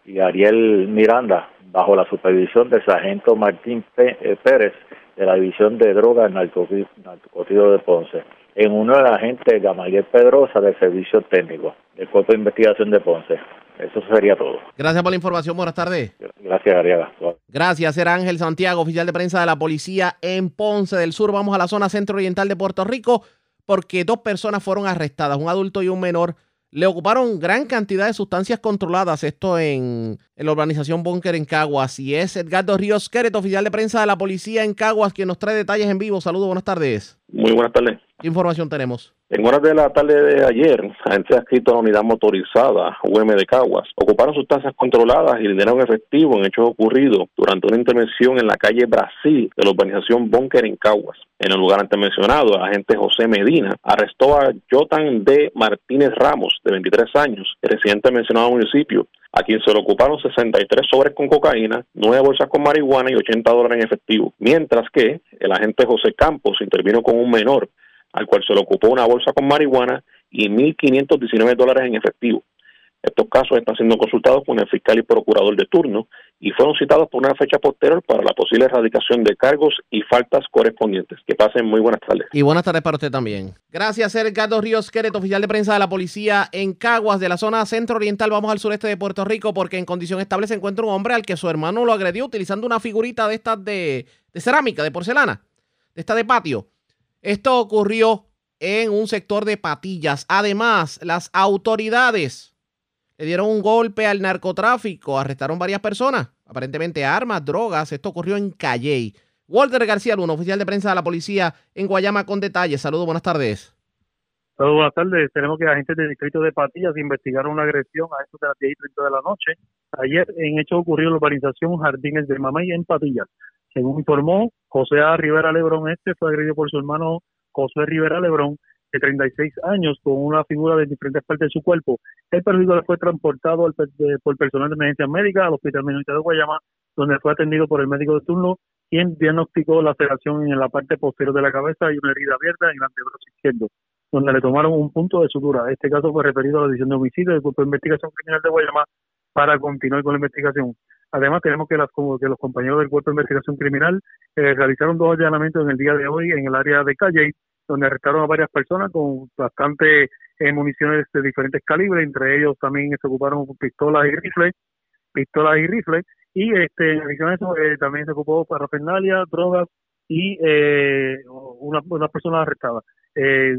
y Ariel Miranda bajo la supervisión del sargento Martín eh, Pérez de la División de Drogas Narcotido de Ponce, en uno de la agente Gamaliel Pedrosa del Servicio Técnico del Cuerpo de Investigación de Ponce. Eso sería todo. Gracias por la información. Buenas tardes. Gracias, Ariaga. Gracias. Era Ángel Santiago, oficial de prensa de la policía en Ponce del Sur. Vamos a la zona centro-oriental de Puerto Rico porque dos personas fueron arrestadas, un adulto y un menor. Le ocuparon gran cantidad de sustancias controladas, esto en, la urbanización Bunker en Caguas. Y es Edgardo Ríos Queret, oficial de prensa de la policía en Caguas, quien nos trae detalles en vivo. Saludos, buenas tardes. Muy buenas tardes. ¿Qué información tenemos? En horas de la tarde de ayer, agentes adscritos a la unidad motorizada UM de Caguas ocuparon sustancias controladas y dinero en efectivo en hechos ocurridos durante una intervención en la calle Brasil de la urbanización Bunker en Caguas. En el lugar antes mencionado, el agente José Medina arrestó a Jotan D. Martínez Ramos, de 23 años, residente mencionado municipio, a quien se le ocuparon 63 sobres con cocaína, 9 bolsas con marihuana y 80 dólares en efectivo. Mientras que el agente José Campos intervino con un menor al cual se le ocupó una bolsa con marihuana y 1.519 dólares en efectivo. Estos casos están siendo consultados con el fiscal y procurador de turno y fueron citados por una fecha posterior para la posible erradicación de cargos y faltas correspondientes. Que pasen muy buenas tardes. Y buenas tardes para usted también. Gracias, Edgardo Ríos Queret, oficial de prensa de la policía en Caguas, de la zona centro-oriental. Vamos al sureste de Puerto Rico porque en condición estable se encuentra un hombre al que su hermano lo agredió utilizando una figurita de estas de, de cerámica, de porcelana, de esta de patio. Esto ocurrió en un sector de patillas. Además, las autoridades le dieron un golpe al narcotráfico, arrestaron varias personas, aparentemente armas, drogas. Esto ocurrió en Calley. Walter García un oficial de prensa de la policía en Guayama con detalles. Saludos, buenas tardes. Saludos, buenas tardes. Tenemos que agentes del distrito de Patillas investigaron una agresión a eso de las 10 y 30 de la noche. Ayer en hecho ocurrió en la urbanización Jardines de Mamey en Patillas. Según informó José A. Rivera Lebrón, este fue agredido por su hermano José Rivera Lebrón, de 36 años, con una figura de diferentes partes de su cuerpo. El perdido fue transportado por personal de emergencia médica al Hospital Militar de Guayama, donde fue atendido por el médico de turno, quien diagnosticó la laceración en la parte posterior de la cabeza y una herida abierta en el antebrazo izquierdo, donde le tomaron un punto de sutura. Este caso fue referido a la división de homicidio del Grupo de Investigación Criminal de Guayama para continuar con la investigación. Además, tenemos que, las, que los compañeros del Cuerpo de Investigación Criminal eh, realizaron dos allanamientos en el día de hoy en el área de Calle, donde arrestaron a varias personas con bastante eh, municiones de diferentes calibres, entre ellos también se ocuparon pistolas y rifles, pistolas y rifles, y este, en adición a eso eh, también se ocupó parafernalia, drogas y una, una persona arrestada.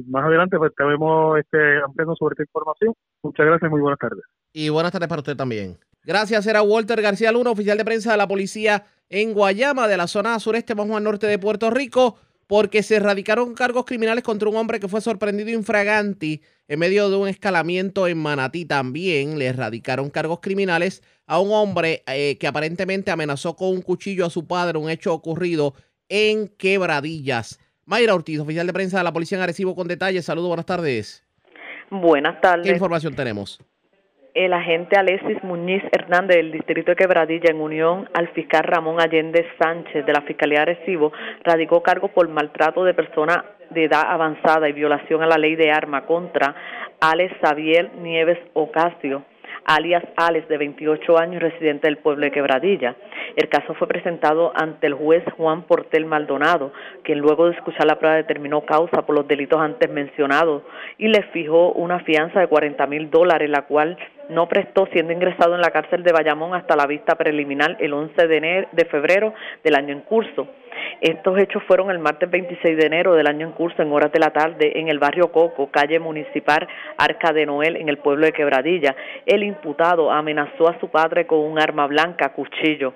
más adelante pues estaremos este, ampliando sobre esta información. Muchas gracias, muy buenas tardes. Y buenas tardes para usted también. Gracias, era Walter García Luna, oficial de prensa de la policía en Guayama, de la zona sureste, vamos al norte de Puerto Rico, porque se erradicaron cargos criminales contra un hombre que fue sorprendido infraganti en medio de un escalamiento en Manatí. También le erradicaron cargos criminales a un hombre eh, que aparentemente amenazó con un cuchillo a su padre, un hecho ocurrido en Quebradillas. Mayra Ortiz, oficial de prensa de la policía en Arecibo, con detalles. Saludos, buenas tardes. Buenas tardes. ¿Qué información tenemos? El agente Alexis Muñiz Hernández del Distrito de Quebradilla, en unión al fiscal Ramón Allende Sánchez de la Fiscalía de Recibo, radicó cargo por maltrato de persona de edad avanzada y violación a la ley de arma contra Alex Xavier Nieves Ocasio alias Alex, de 28 años, residente del pueblo de Quebradilla. El caso fue presentado ante el juez Juan Portel Maldonado, quien luego de escuchar la prueba determinó causa por los delitos antes mencionados y le fijó una fianza de 40 mil dólares, la cual no prestó siendo ingresado en la cárcel de Bayamón hasta la vista preliminar el 11 de, enero, de febrero del año en curso. Estos hechos fueron el martes 26 de enero del año en curso en horas de la tarde en el barrio Coco, calle municipal Arca de Noel en el pueblo de Quebradilla. El imputado amenazó a su padre con un arma blanca, cuchillo.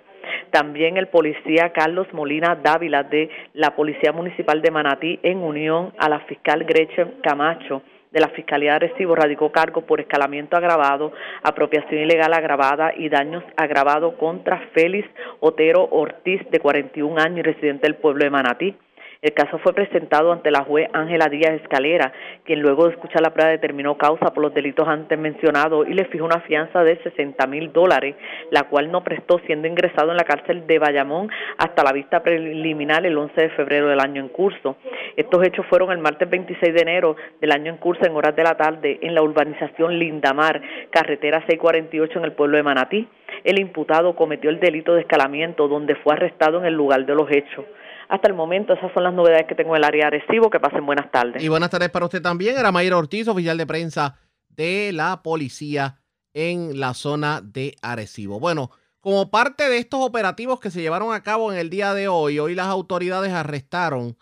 También el policía Carlos Molina Dávila de la Policía Municipal de Manatí en unión a la fiscal Gretchen Camacho de la Fiscalía de Recibo radicó cargo por escalamiento agravado, apropiación ilegal agravada y daños agravados contra Félix Otero Ortiz, de 41 años y residente del pueblo de Manatí. El caso fue presentado ante la juez Ángela Díaz Escalera, quien luego de escuchar la prueba determinó causa por los delitos antes mencionados y le fijó una fianza de 60 mil dólares, la cual no prestó siendo ingresado en la cárcel de Bayamón hasta la vista preliminar el 11 de febrero del año en curso. Estos hechos fueron el martes 26 de enero del año en curso en horas de la tarde en la urbanización Lindamar, carretera 648 en el pueblo de Manatí. El imputado cometió el delito de escalamiento donde fue arrestado en el lugar de los hechos. Hasta el momento esas son las novedades que tengo en el área de Arecibo. Que pasen buenas tardes. Y buenas tardes para usted también. Era Mayra Ortiz, oficial de prensa de la policía en la zona de Arecibo. Bueno, como parte de estos operativos que se llevaron a cabo en el día de hoy, hoy las autoridades arrestaron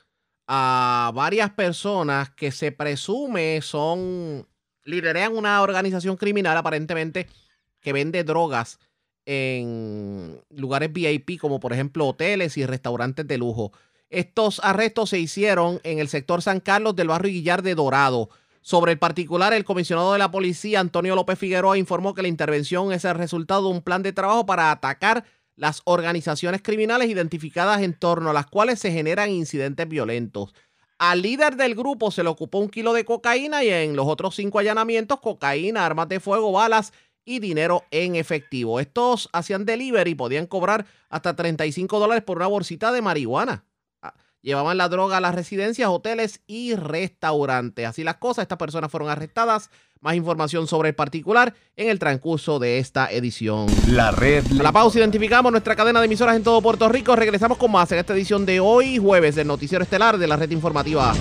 a varias personas que se presume son, liderean una organización criminal aparentemente que vende drogas en lugares VIP como por ejemplo hoteles y restaurantes de lujo. Estos arrestos se hicieron en el sector San Carlos del barrio Guillar de Dorado. Sobre el particular, el comisionado de la policía, Antonio López Figueroa, informó que la intervención es el resultado de un plan de trabajo para atacar las organizaciones criminales identificadas en torno a las cuales se generan incidentes violentos. Al líder del grupo se le ocupó un kilo de cocaína y en los otros cinco allanamientos, cocaína, armas de fuego, balas y dinero en efectivo. Estos hacían delivery y podían cobrar hasta 35 dólares por una bolsita de marihuana. Ah, llevaban la droga a las residencias, hoteles y restaurantes. Así las cosas, estas personas fueron arrestadas más información sobre el particular en el transcurso de esta edición. La red. A la pausa identificamos nuestra cadena de emisoras en todo Puerto Rico. Regresamos con más en esta edición de hoy, jueves, del Noticiero Estelar de la Red Informativa.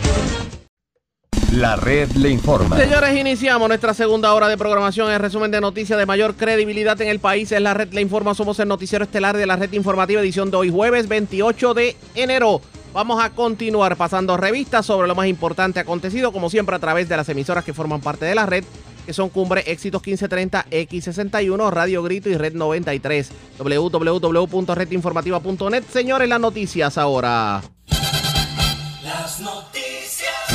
La red le informa. Señores, iniciamos nuestra segunda hora de programación. El resumen de noticias de mayor credibilidad en el país es la red le informa. Somos el noticiero estelar de la red informativa, edición de hoy, jueves 28 de enero. Vamos a continuar pasando revistas sobre lo más importante acontecido, como siempre a través de las emisoras que forman parte de la red, que son Cumbre Éxitos 1530, X61, Radio Grito y Red 93, www.redinformativa.net. Señores, las noticias ahora. Las noticias.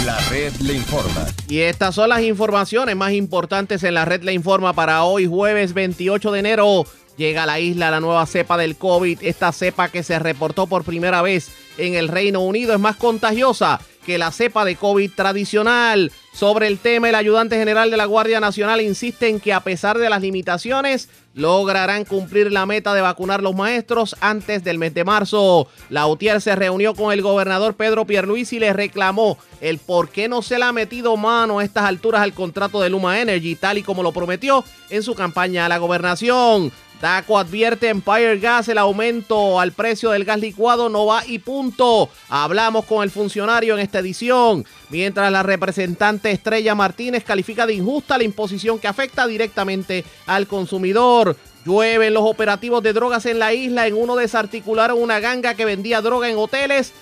La red le informa. Y estas son las informaciones más importantes en la red le informa para hoy, jueves 28 de enero. Llega a la isla la nueva cepa del COVID. Esta cepa que se reportó por primera vez en el Reino Unido es más contagiosa que la cepa de COVID tradicional. Sobre el tema, el ayudante general de la Guardia Nacional insiste en que a pesar de las limitaciones, lograrán cumplir la meta de vacunar los maestros antes del mes de marzo. La UTIER se reunió con el gobernador Pedro Pierluisi y le reclamó el por qué no se le ha metido mano a estas alturas al contrato de Luma Energy, tal y como lo prometió en su campaña a la gobernación. DACO advierte Empire Gas el aumento al precio del gas licuado no va y punto. Hablamos con el funcionario en esta edición, mientras la representante Estrella Martínez califica de injusta la imposición que afecta directamente al consumidor. Llueven los operativos de drogas en la isla. En uno desarticularon una ganga que vendía droga en hoteles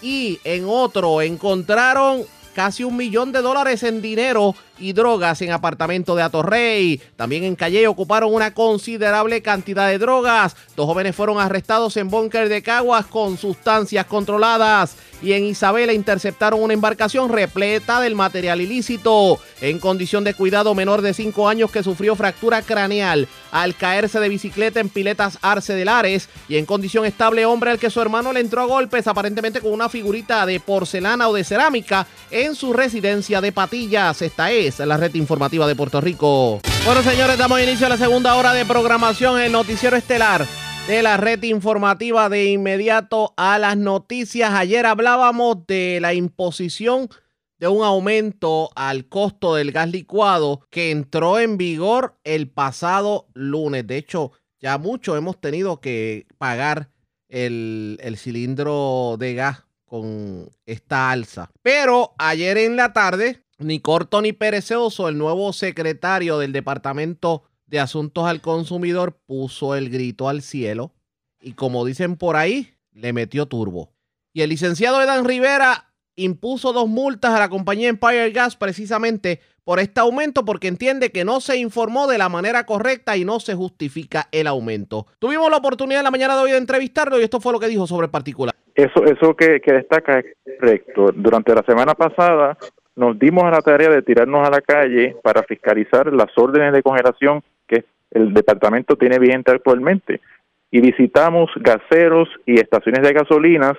y en otro encontraron casi un millón de dólares en dinero y drogas en apartamento de Atorrey. También en Calle ocuparon una considerable cantidad de drogas. Dos jóvenes fueron arrestados en búnker de Caguas con sustancias controladas. Y en Isabela interceptaron una embarcación repleta del material ilícito. En condición de cuidado, menor de 5 años que sufrió fractura craneal al caerse de bicicleta en piletas Arce de Lares. Y en condición estable, hombre al que su hermano le entró a golpes, aparentemente con una figurita de porcelana o de cerámica, en su residencia de Patillas. Esta es la red informativa de Puerto Rico. Bueno, señores, damos inicio a la segunda hora de programación en Noticiero Estelar de la red informativa de inmediato a las noticias. Ayer hablábamos de la imposición de un aumento al costo del gas licuado que entró en vigor el pasado lunes. De hecho, ya mucho hemos tenido que pagar el cilindro de gas con esta alza. Pero ayer en la tarde ni corto ni perezoso, el nuevo secretario del Departamento de Asuntos al Consumidor puso el grito al cielo y como dicen por ahí, le metió turbo. Y el licenciado Edan Rivera impuso dos multas a la compañía Empire Gas precisamente por este aumento porque entiende que no se informó de la manera correcta y no se justifica el aumento. Tuvimos la oportunidad en la mañana de hoy de entrevistarlo y esto fue lo que dijo sobre el particular. Eso, eso que, que destaca es correcto. Durante la semana pasada nos dimos a la tarea de tirarnos a la calle para fiscalizar las órdenes de congelación que el departamento tiene vigente actualmente y visitamos gaseros y estaciones de gasolinas,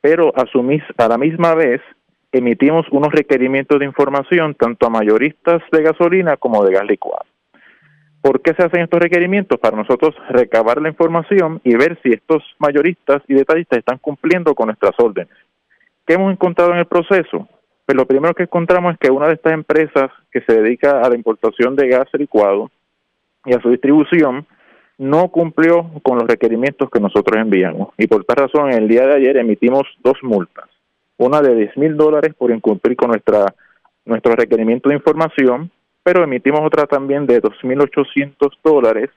pero a, a la misma vez emitimos unos requerimientos de información tanto a mayoristas de gasolina como de gas licuado. ¿Por qué se hacen estos requerimientos? Para nosotros recabar la información y ver si estos mayoristas y detallistas están cumpliendo con nuestras órdenes. ¿Qué hemos encontrado en el proceso? Pues lo primero que encontramos es que una de estas empresas que se dedica a la importación de gas licuado y a su distribución no cumplió con los requerimientos que nosotros enviamos. Y por tal razón, el día de ayer emitimos dos multas. Una de 10 mil dólares por incumplir con nuestra, nuestro requerimiento de información, pero emitimos otra también de 2.800 dólares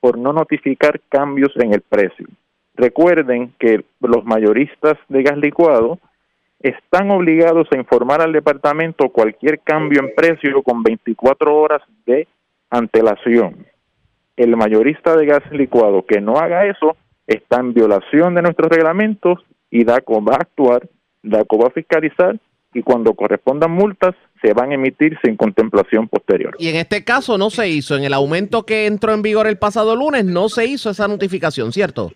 por no notificar cambios en el precio. Recuerden que los mayoristas de gas licuado están obligados a informar al departamento cualquier cambio en precio con 24 horas de antelación el mayorista de gas licuado que no haga eso está en violación de nuestros reglamentos y DACO va a actuar, DACO va a fiscalizar y cuando correspondan multas se van a emitir sin contemplación posterior. Y en este caso no se hizo, en el aumento que entró en vigor el pasado lunes no se hizo esa notificación, ¿cierto?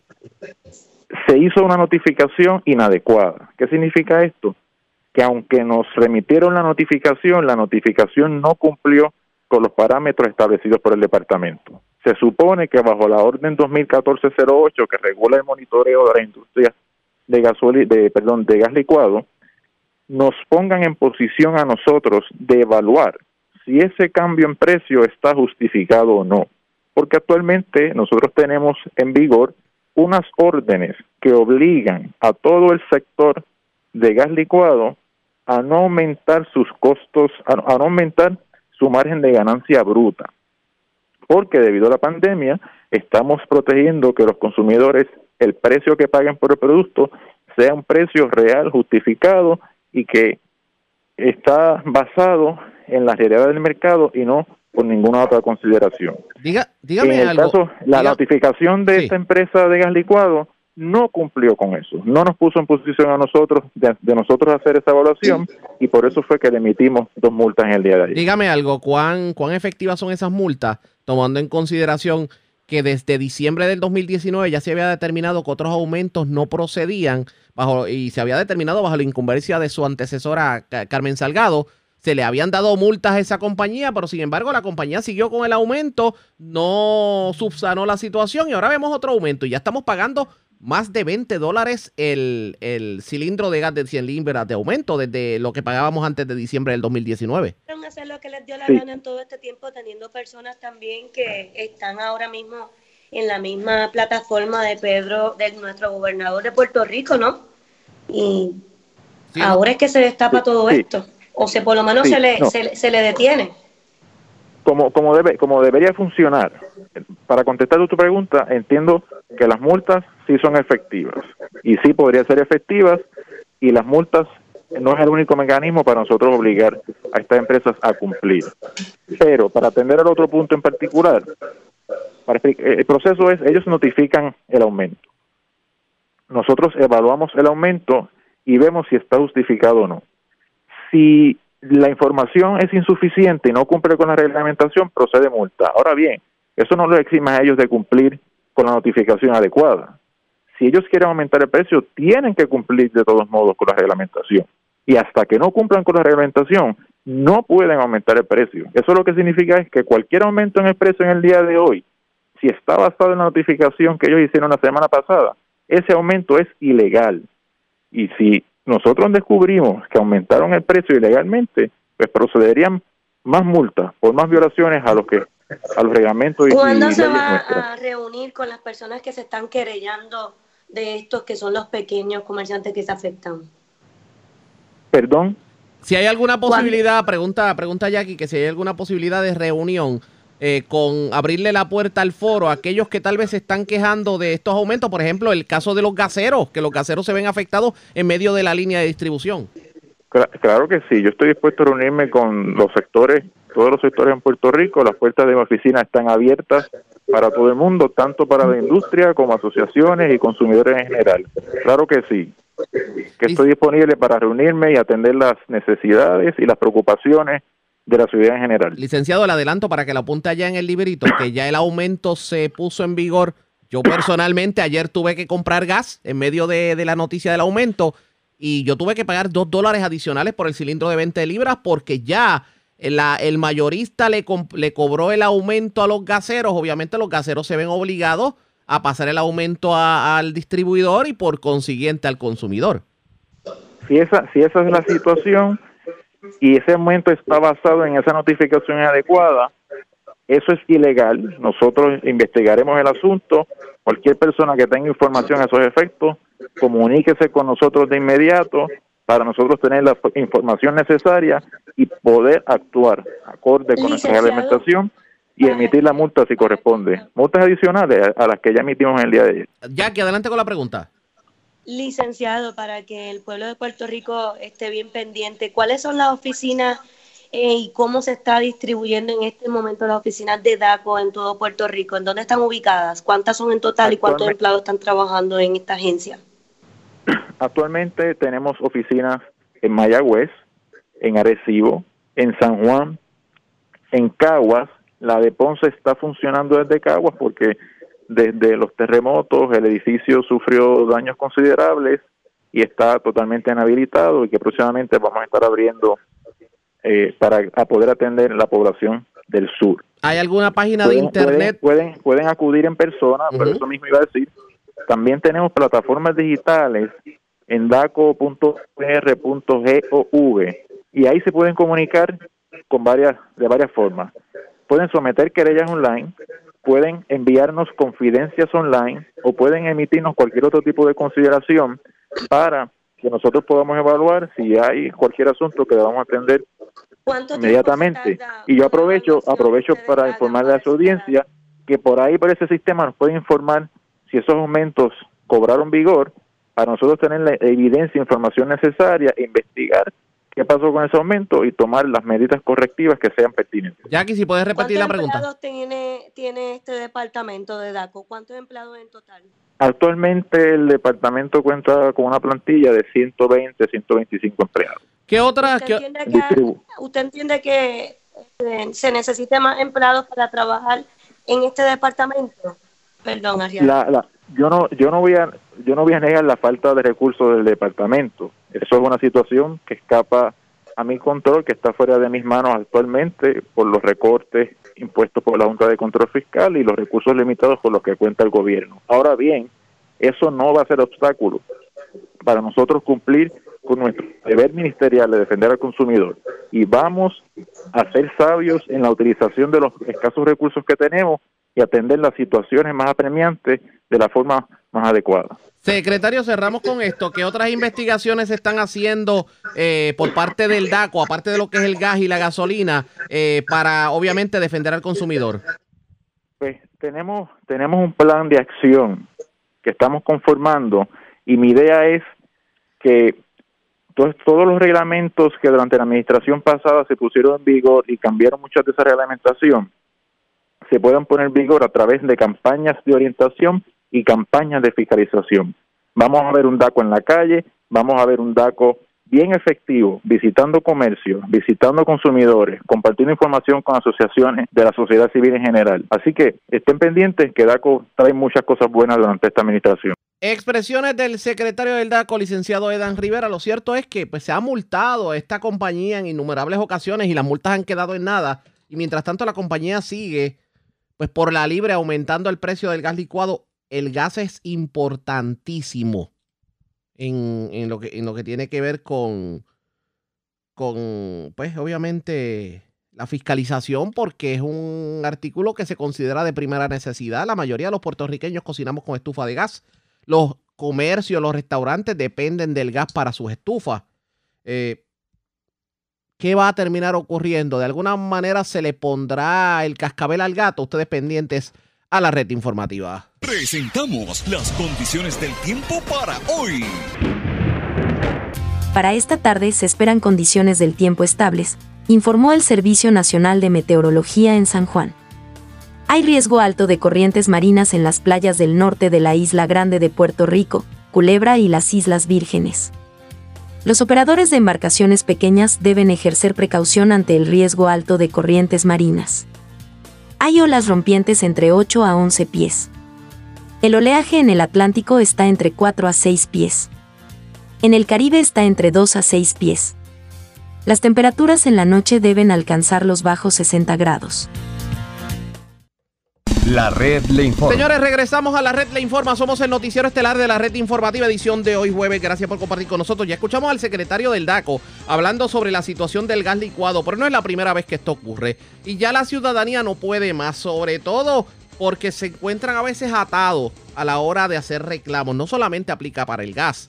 Se hizo una notificación inadecuada. ¿Qué significa esto? Que aunque nos remitieron la notificación, la notificación no cumplió con los parámetros establecidos por el departamento. Se supone que bajo la orden 2014-08 que regula el monitoreo de la industria de, de, perdón, de gas licuado, nos pongan en posición a nosotros de evaluar si ese cambio en precio está justificado o no. Porque actualmente nosotros tenemos en vigor unas órdenes que obligan a todo el sector de gas licuado a no aumentar sus costos, a no aumentar su margen de ganancia bruta porque debido a la pandemia estamos protegiendo que los consumidores, el precio que paguen por el producto, sea un precio real, justificado y que está basado en la realidad del mercado y no por ninguna otra consideración. Diga, dígame en el Caso, la notificación de esta empresa de gas licuado no cumplió con eso, no nos puso en posición a nosotros de, nosotros hacer esa evaluación y por eso fue que le emitimos dos multas en el día de ayer. Dígame algo, ¿cuán, cuán efectivas son esas multas, tomando en consideración que desde diciembre del 2019 ya se había determinado que otros aumentos no procedían bajo y se había determinado bajo la incumbencia de su antecesora Carmen Salgado. Se le habían dado multas a esa compañía, pero sin embargo la compañía siguió con el aumento, no subsanó la situación y ahora vemos otro aumento y ya estamos pagando más de 20 dólares el, cilindro de gas de 100 libras de aumento desde lo que pagábamos antes de diciembre del 2019. hacer lo que les dio la gana en todo este tiempo, teniendo personas también que están ahora mismo en la misma plataforma de Pedro, de nuestro gobernador de Puerto Rico, ¿no? Y ahora es que se destapa todo esto, o se por lo menos se, le, se, le detiene. Como, como, debe, como debería funcionar, para contestar tu pregunta, entiendo que las multas sí son efectivas y sí podrían ser efectivas y las multas no es el único mecanismo para nosotros obligar a estas empresas a cumplir. Pero para atender al otro punto en particular, el proceso es, ellos notifican el aumento. Nosotros evaluamos el aumento y vemos si está justificado o no. Si la información es insuficiente y no cumple con la reglamentación, procede multa. Ahora bien, eso no lo exime a ellos de cumplir con la notificación adecuada si ellos quieren aumentar el precio, tienen que cumplir de todos modos con la reglamentación. Y hasta que no cumplan con la reglamentación, no pueden aumentar el precio. Eso lo que significa es que cualquier aumento en el precio en el día de hoy, si está basado en la notificación que ellos hicieron la semana pasada, ese aumento es ilegal. Y si nosotros descubrimos que aumentaron el precio ilegalmente, pues procederían más multas por más violaciones a los que a los reglamentos. ¿Cuándo se va a reunir con las personas que se están querellando de estos que son los pequeños comerciantes que se afectan. Perdón. Si hay alguna posibilidad, pregunta, pregunta Jackie, que si hay alguna posibilidad de reunión eh, con abrirle la puerta al foro a aquellos que tal vez se están quejando de estos aumentos, por ejemplo, el caso de los gaseros, que los gaseros se ven afectados en medio de la línea de distribución. Claro que sí, yo estoy dispuesto a reunirme con los sectores, todos los sectores en Puerto Rico, las puertas de mi oficina están abiertas para todo el mundo, tanto para la industria como asociaciones y consumidores en general. Claro que sí, que estoy disponible para reunirme y atender las necesidades y las preocupaciones de la ciudad en general. Licenciado, le adelanto para que lo apunte allá en el librito, que ya el aumento se puso en vigor. Yo personalmente ayer tuve que comprar gas en medio de, de la noticia del aumento y yo tuve que pagar dos dólares adicionales por el cilindro de 20 libras porque ya el mayorista le, le cobró el aumento a los gaseros, obviamente los gaseros se ven obligados a pasar el aumento al distribuidor y por consiguiente al consumidor. Si esa, si esa es la situación y ese aumento está basado en esa notificación adecuada, Eso es ilegal. Nosotros investigaremos el asunto. Cualquier persona que tenga información a esos efectos, comuníquese con nosotros de inmediato para nosotros tener la información necesaria y poder actuar acorde con nuestra reglamentación y emitir la multa si corresponde. Multas adicionales a las que ya emitimos en el día de ayer. Jackie, adelante con la pregunta. Licenciado, para que el pueblo de Puerto Rico esté bien pendiente, ¿cuáles son las oficinas eh, y cómo se está distribuyendo en este momento las oficinas de DACO en todo Puerto Rico? ¿En dónde están ubicadas? ¿Cuántas son en total y cuántos empleados están trabajando en esta agencia? Actualmente tenemos oficinas en Mayagüez, en Arecibo, en San Juan, en Caguas. La de Ponce está funcionando desde Caguas porque desde los terremotos el edificio sufrió daños considerables y está totalmente inhabilitado y que próximamente vamos a estar abriendo eh, para poder atender la población del sur. ¿Hay alguna página de internet? Pueden, pueden, acudir en persona, pero eso mismo iba a decir. También tenemos plataformas digitales en daco.pr.gov y ahí se pueden comunicar con varias de varias formas. Pueden someter querellas online, pueden enviarnos confidencias online o pueden emitirnos cualquier otro tipo de consideración para que nosotros podamos evaluar si hay cualquier asunto que debamos atender inmediatamente. Y yo aprovecho aprovecho para informarle a su audiencia que por ahí por ese sistema nos pueden informar si esos aumentos cobraron vigor para nosotros tener la evidencia, información necesaria e investigar qué pasó con ese aumento y tomar las medidas correctivas que sean pertinentes. Jackie, si puedes repetir la pregunta. ¿Cuántos empleados tiene, este departamento de DACO? ¿Cuántos empleados en total? Actualmente el departamento cuenta con una plantilla de 120, 125 empleados. ¿Qué otras? ¿Usted, entiende que, ¿usted entiende que eh, se necesita más empleados para trabajar en este departamento? Perdón, La, yo no, yo no voy a, yo no voy a negar la falta de recursos del departamento. Eso es una situación que escapa a mi control, que está fuera de mis manos actualmente por los recortes impuestos por la Junta de Control Fiscal y los recursos limitados con los que cuenta el gobierno. Ahora bien, eso no va a ser obstáculo para nosotros cumplir con nuestro deber ministerial de defender al consumidor y vamos a ser sabios en la utilización de los escasos recursos que tenemos y atender las situaciones más apremiantes de la forma más adecuada. Secretario, cerramos con esto. ¿Qué otras investigaciones se están haciendo eh, por parte del DACO, aparte de lo que es el gas y la gasolina, eh, para obviamente defender al consumidor? Pues tenemos, tenemos un plan de acción que estamos conformando y mi idea es que todos los reglamentos que durante la administración pasada se pusieron en vigor y cambiaron muchas de esa reglamentación, se puedan poner en vigor a través de campañas de orientación y campañas de fiscalización. Vamos a ver un DACO en la calle, vamos a ver un DACO bien efectivo, visitando comercios, visitando consumidores, compartiendo información con asociaciones de la sociedad civil en general. Así que estén pendientes que DACO trae muchas cosas buenas durante esta administración. Expresiones del secretario del DACO, licenciado Edan Rivera. Lo cierto es que pues, se ha multado esta compañía en innumerables ocasiones y las multas han quedado en nada. Y mientras tanto la compañía sigue pues por la libre aumentando el precio del gas licuado. El gas es importantísimo en, lo, que, tiene que ver con, con, pues obviamente, la fiscalización, porque es un artículo que se considera de primera necesidad. La mayoría de los puertorriqueños cocinamos con estufa de gas. Los comercios, los restaurantes dependen del gas para sus estufas. Eh, ¿Qué va a terminar ocurriendo? ¿De alguna manera se le pondrá el cascabel al gato? Ustedes pendientes a la red informativa. Presentamos las condiciones del tiempo para hoy. Para esta tarde se esperan condiciones del tiempo estables, informó el Servicio Nacional de Meteorología en San Juan. Hay riesgo alto de corrientes marinas en las playas del norte de la isla Grande de Puerto Rico, Culebra y las Islas Vírgenes. Los operadores de embarcaciones pequeñas deben ejercer precaución ante el riesgo alto de corrientes marinas. Hay olas rompientes entre 8 a 11 pies. El oleaje en el Atlántico está entre 4 a 6 pies. En el Caribe está entre 2 a 6 pies. Las temperaturas en la noche deben alcanzar los bajos 60 grados. La red le informa. Señores, regresamos a la red le informa. Somos el noticiero estelar de la red informativa edición de hoy jueves. Gracias por compartir con nosotros. Ya escuchamos al secretario del DACO hablando sobre la situación del gas licuado, pero no es la primera vez que esto ocurre. Y ya la ciudadanía no puede más, sobre todo porque se encuentran a veces atados a la hora de hacer reclamos. No solamente aplica para el gas.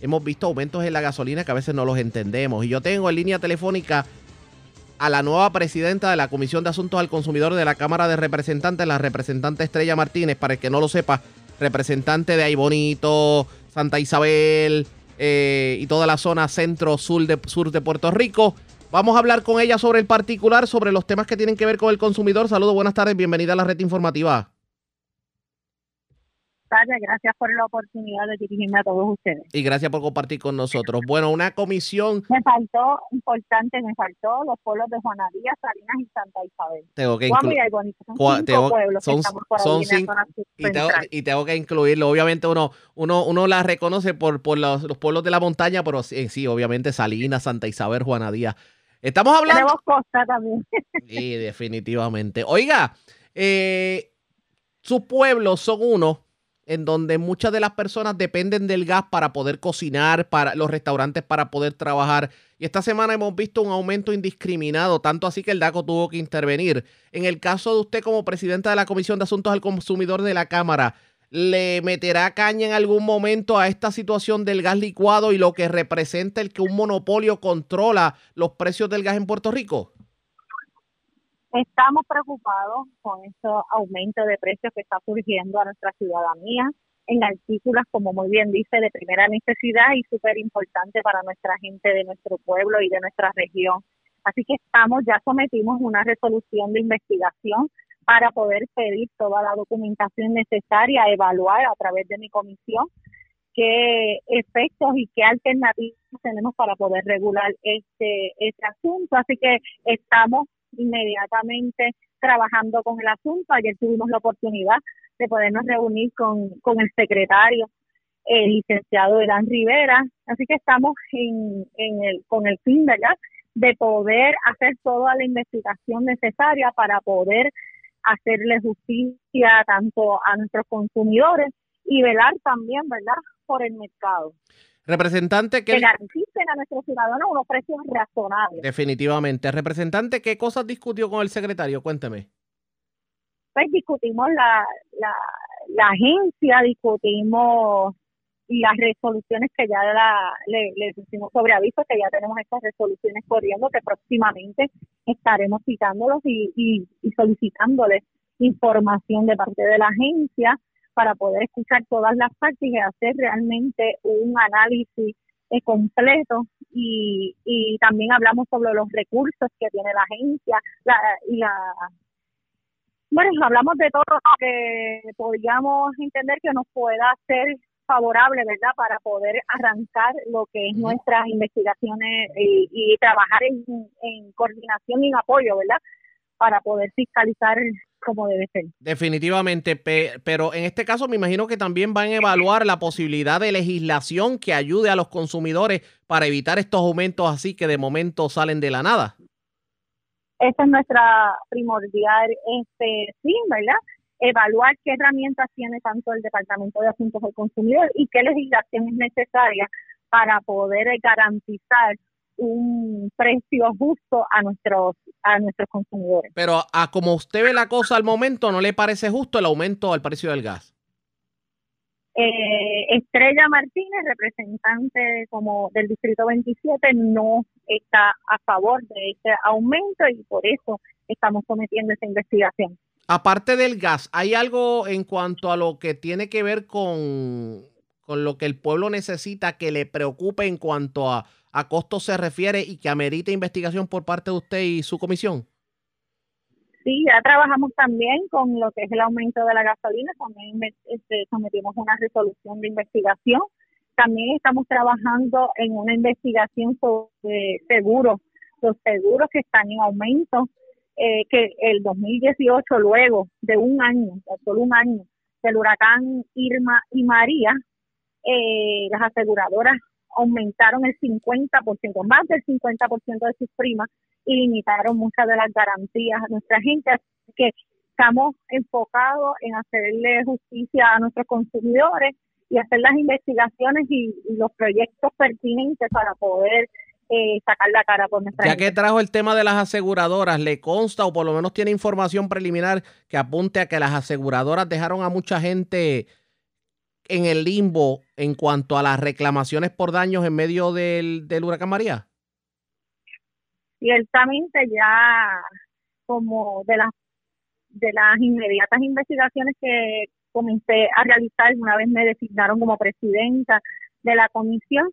Hemos visto aumentos en la gasolina que a veces no los entendemos. Y yo tengo en línea telefónica a la nueva presidenta de la Comisión de Asuntos al Consumidor de la Cámara de Representantes, la representante Estrella Martínez, para el que no lo sepa, representante de Ay Bonito, Santa Isabel eh, y toda la zona centro-sur de, sur de Puerto Rico. Vamos a hablar con ella sobre el particular, sobre los temas que tienen que ver con el consumidor. Saludos, buenas tardes, bienvenida a la red informativa gracias por la oportunidad de dirigirme a todos ustedes. Y gracias por compartir con nosotros. Bueno, una comisión... Me faltó, importante, me faltó los pueblos de Juana Díaz, Salinas y Santa Isabel. Tengo que incluir... Son cinco pueblos son, son cinco, y tengo, y tengo, que incluirlo. Obviamente uno, uno, uno las reconoce por, por los, los pueblos de la montaña, pero sí, sí, obviamente Salinas, Santa Isabel, Juana Díaz. Estamos hablando... Tenemos costa también. Sí, definitivamente. Oiga, eh, sus pueblos son unos en donde muchas de las personas dependen del gas para poder cocinar, para los restaurantes para poder trabajar. Y esta semana hemos visto un aumento indiscriminado, tanto así que el DACO tuvo que intervenir. En el caso de usted como presidenta de la Comisión de Asuntos al Consumidor de la Cámara, ¿le meterá caña en algún momento a esta situación del gas licuado y lo que representa el que un monopolio controla los precios del gas en Puerto Rico? Estamos preocupados con ese aumento de precios que está surgiendo a nuestra ciudadanía en artículos, como muy bien dice, de primera necesidad y súper importante para nuestra gente de nuestro pueblo y de nuestra región. Así que estamos, ya sometimos una resolución de investigación para poder pedir toda la documentación necesaria, evaluar a través de mi comisión qué efectos y qué alternativas tenemos para poder regular este, este asunto. Así que estamos inmediatamente trabajando con el asunto. Ayer tuvimos la oportunidad de podernos reunir con, con el secretario, el licenciado Elan Rivera. Así que estamos en, en el, con el fin, ¿verdad?, de poder hacer toda la investigación necesaria para poder hacerle justicia tanto a nuestros consumidores y velar también, ¿verdad?, por el mercado. Representante, que garanticen a nuestros ciudadanos unos precios razonables. Definitivamente. Representante, ¿qué cosas discutió con el secretario? Cuénteme. Pues discutimos la, la, la agencia, discutimos las resoluciones que ya la, le, le pusimos sobre aviso, que ya tenemos estas resoluciones corriendo, que próximamente estaremos citándolos y, y, y solicitándoles información de parte de la agencia para poder escuchar todas las partes y hacer realmente un análisis eh, completo. Y, y también hablamos sobre los recursos que tiene la agencia la, y la bueno hablamos de todo lo que podríamos entender que nos pueda ser favorable verdad para poder arrancar lo que es nuestras investigaciones y, y trabajar en, en coordinación y en apoyo verdad para poder fiscalizar como debe ser. Definitivamente, pero en este caso me imagino que también van a evaluar la posibilidad de legislación que ayude a los consumidores para evitar estos aumentos así que de momento salen de la nada. Esa es nuestra primordial este fin, ¿verdad? Evaluar qué herramientas tiene tanto el Departamento de Asuntos del Consumidor y qué legislación es necesaria para poder garantizar un precio justo a nuestros a nuestros consumidores. Pero a como usted ve la cosa al momento, ¿no le parece justo el aumento al precio del gas? Eh, Estrella Martínez, representante como del Distrito 27, no está a favor de este aumento y por eso estamos sometiendo esta investigación. Aparte del gas, ¿hay algo en cuanto a lo que tiene que ver con, con lo que el pueblo necesita que le preocupe en cuanto a a costos se refiere y que amerita investigación por parte de usted y su comisión? Sí, ya trabajamos también con lo que es el aumento de la gasolina, también este, sometimos una resolución de investigación. También estamos trabajando en una investigación sobre seguros, los seguros que están en aumento, eh, que el 2018, luego de un año, solo un año, del huracán Irma y María, eh, las aseguradoras aumentaron el 50%, más del 50% de sus primas y limitaron muchas de las garantías a nuestra gente. Así que estamos enfocados en hacerle justicia a nuestros consumidores y hacer las investigaciones y, los proyectos pertinentes para poder eh, sacar la cara por nuestra Ya que trajo el tema de las aseguradoras, ¿le consta o por lo menos tiene información preliminar que apunte a que las aseguradoras dejaron a mucha gente en el limbo en cuanto a las reclamaciones por daños en medio del, del huracán María? Ciertamente ya como de las de las inmediatas investigaciones que comencé a realizar una vez me designaron como presidenta de la comisión,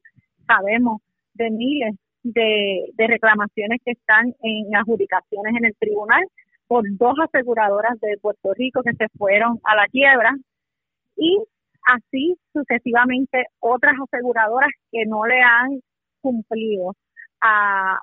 sabemos de miles de, reclamaciones que están en adjudicaciones en el tribunal por dos aseguradoras de Puerto Rico que se fueron a la quiebra y así sucesivamente otras aseguradoras que no le han cumplido a,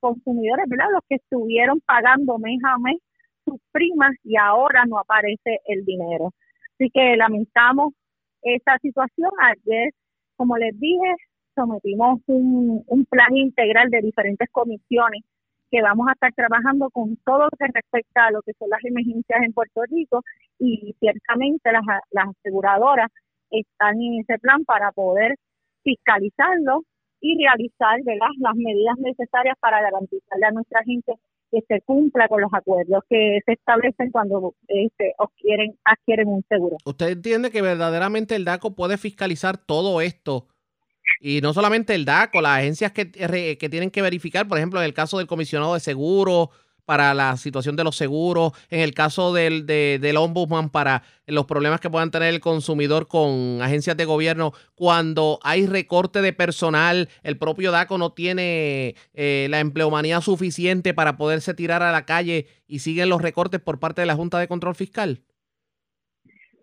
consumidores, ¿verdad? Los que estuvieron pagando mes a mes sus primas y ahora no aparece el dinero. Así que lamentamos esta situación. Ayer, como les dije, sometimos un, un plan integral de diferentes comisiones que vamos a estar trabajando con todo lo que respecta a lo que son las emergencias en Puerto Rico y ciertamente las, las aseguradoras están en ese plan para poder fiscalizarlo y realizar las medidas necesarias para garantizarle a nuestra gente que se cumpla con los acuerdos que se establecen cuando este, adquieren, adquieren un seguro. ¿Usted entiende que verdaderamente el DACO puede fiscalizar todo esto? Y no solamente el DACO, las agencias que, que tienen que verificar, por ejemplo, en el caso del comisionado de seguros, para la situación de los seguros, en el caso del, del ombudsman para los problemas que puedan tener el consumidor con agencias de gobierno, cuando hay recorte de personal, el propio DACO no tiene eh, la empleomanía suficiente para poderse tirar a la calle y siguen los recortes por parte de la Junta de Control Fiscal.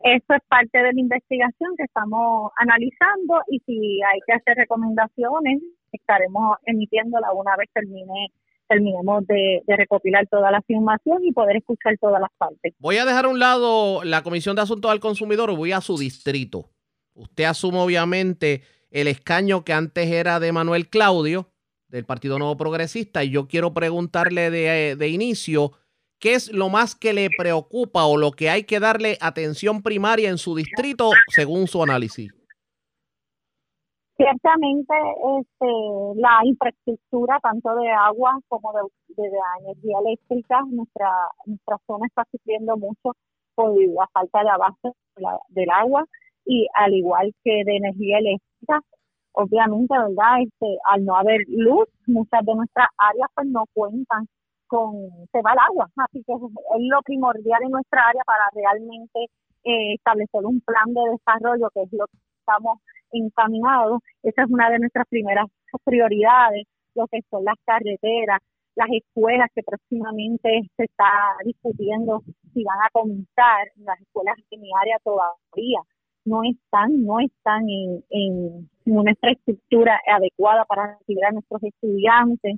Eso es parte de la investigación que estamos analizando y si hay que hacer recomendaciones, estaremos emitiéndola una vez termine terminemos de, recopilar toda la información y poder escuchar todas las partes. Voy a dejar a un lado la Comisión de Asuntos al Consumidor voy a su distrito. Usted asume obviamente el escaño que antes era de Manuel Claudio, del Partido Nuevo Progresista, y yo quiero preguntarle de, de inicio, ¿qué es lo más que le preocupa o lo que hay que darle atención primaria en su distrito según su análisis? Ciertamente, este, la infraestructura, tanto de agua como de, energía eléctrica, nuestra, nuestra zona está sufriendo mucho por la falta de abasto del agua y al igual que de energía eléctrica, obviamente, ¿verdad? Este, al no haber luz, muchas de nuestras áreas pues no cuentan con, se va el agua, así que es lo primordial en nuestra área para realmente eh, establecer un plan de desarrollo, que es lo que estamos encaminados. Esa es una de nuestras primeras prioridades, lo que son las carreteras, las escuelas que próximamente se está discutiendo si van a comenzar, las escuelas de mi área todavía no están, no están en, en una infraestructura adecuada para recibir a nuestros estudiantes.